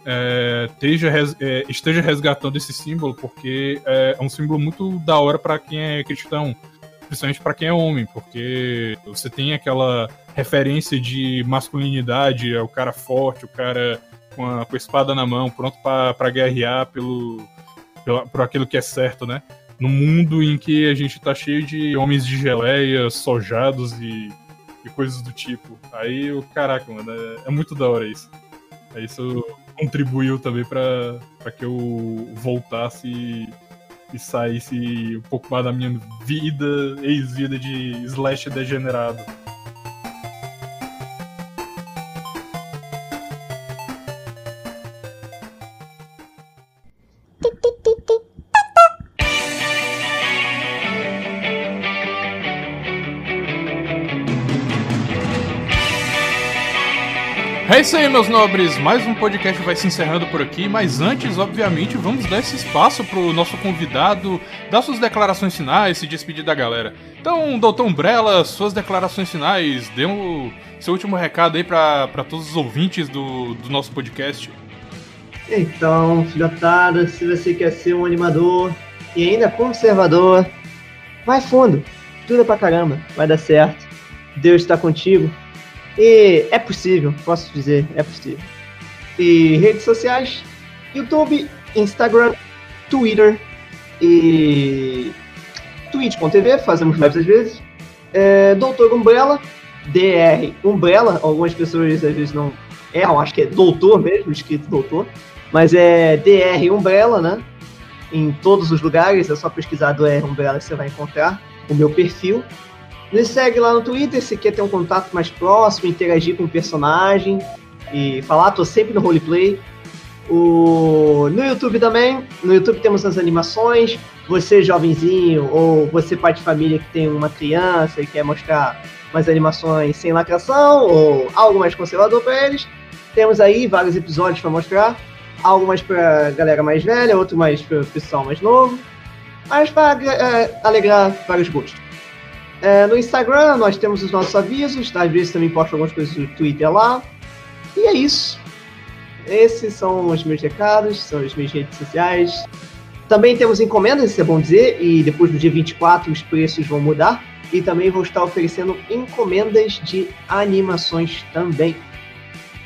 é, esteja, é, esteja resgatando esse símbolo, porque é, é um símbolo muito da hora para quem é cristão, principalmente para quem é homem, porque você tem aquela referência de masculinidade, é o cara forte, o cara com a, com a espada na mão, pronto para guerrear pelo, pelo, por aquilo que é certo, né? no mundo em que a gente tá cheio de homens de geleia, sojados e, e coisas do tipo. Aí, o caraca, mano, é, é, muito da hora isso. Aí isso contribuiu também para que eu voltasse e, e saísse um pouco mais da minha vida, ex-vida de slash degenerado. É isso aí, meus nobres. Mais um podcast vai se encerrando por aqui, mas antes, obviamente, vamos dar esse espaço pro nosso convidado dar suas declarações finais, se despedir da galera. Então, doutor Umbrella, suas declarações finais, dê um, seu último recado aí para todos os ouvintes do, do nosso podcast. Então, filhotada, se você quer ser um animador e ainda conservador, vai fundo, estuda pra caramba, vai dar certo. Deus está contigo. E é possível, posso dizer, é possível. E redes sociais: YouTube, Instagram, Twitter e Twitch.tv, fazemos lives às vezes. É, Doutor Umbrella, DR Umbrella, algumas pessoas às vezes não erram, acho que é doutor mesmo, escrito doutor, mas é DR Umbrella, né? Em todos os lugares, é só pesquisar DR Umbrella que você vai encontrar o meu perfil. Nos segue lá no Twitter se quer ter um contato mais próximo, interagir com o personagem e falar, tô sempre no roleplay. O... No YouTube também, no YouTube temos as animações. Você, jovenzinho, ou você, pai de família que tem uma criança e quer mostrar umas animações sem lacração, ou algo mais conservador para eles, temos aí vários episódios para mostrar. Algo mais pra galera mais velha, outro mais para pessoal mais novo. Mas para é, alegrar vários gostos. É, no Instagram nós temos os nossos avisos, às vezes também posto algumas coisas no Twitter lá. E é isso. Esses são os meus recados, são as minhas redes sociais. Também temos encomendas, isso é bom dizer, e depois do dia 24 os preços vão mudar. E também vou estar oferecendo encomendas de animações também.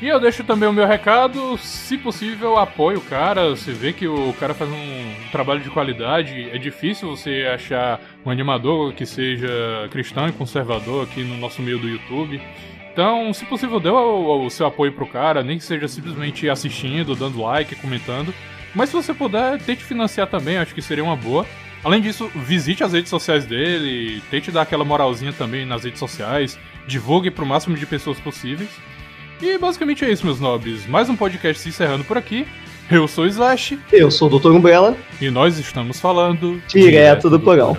E eu deixo também o meu recado, se possível, apoie o cara. Você vê que o cara faz um trabalho de qualidade. É difícil você achar um animador que seja cristão e conservador aqui no nosso meio do YouTube. Então, se possível, dê o, o seu apoio pro cara, nem que seja simplesmente assistindo, dando like, comentando. Mas se você puder, tente financiar também, acho que seria uma boa. Além disso, visite as redes sociais dele, tente dar aquela moralzinha também nas redes sociais, divulgue para o máximo de pessoas possíveis. E basicamente é isso, meus nobres. Mais um podcast se encerrando por aqui. Eu sou o Slash. Eu sou o Dr. Umbrella. E nós estamos falando. Direto, direto do, do porão.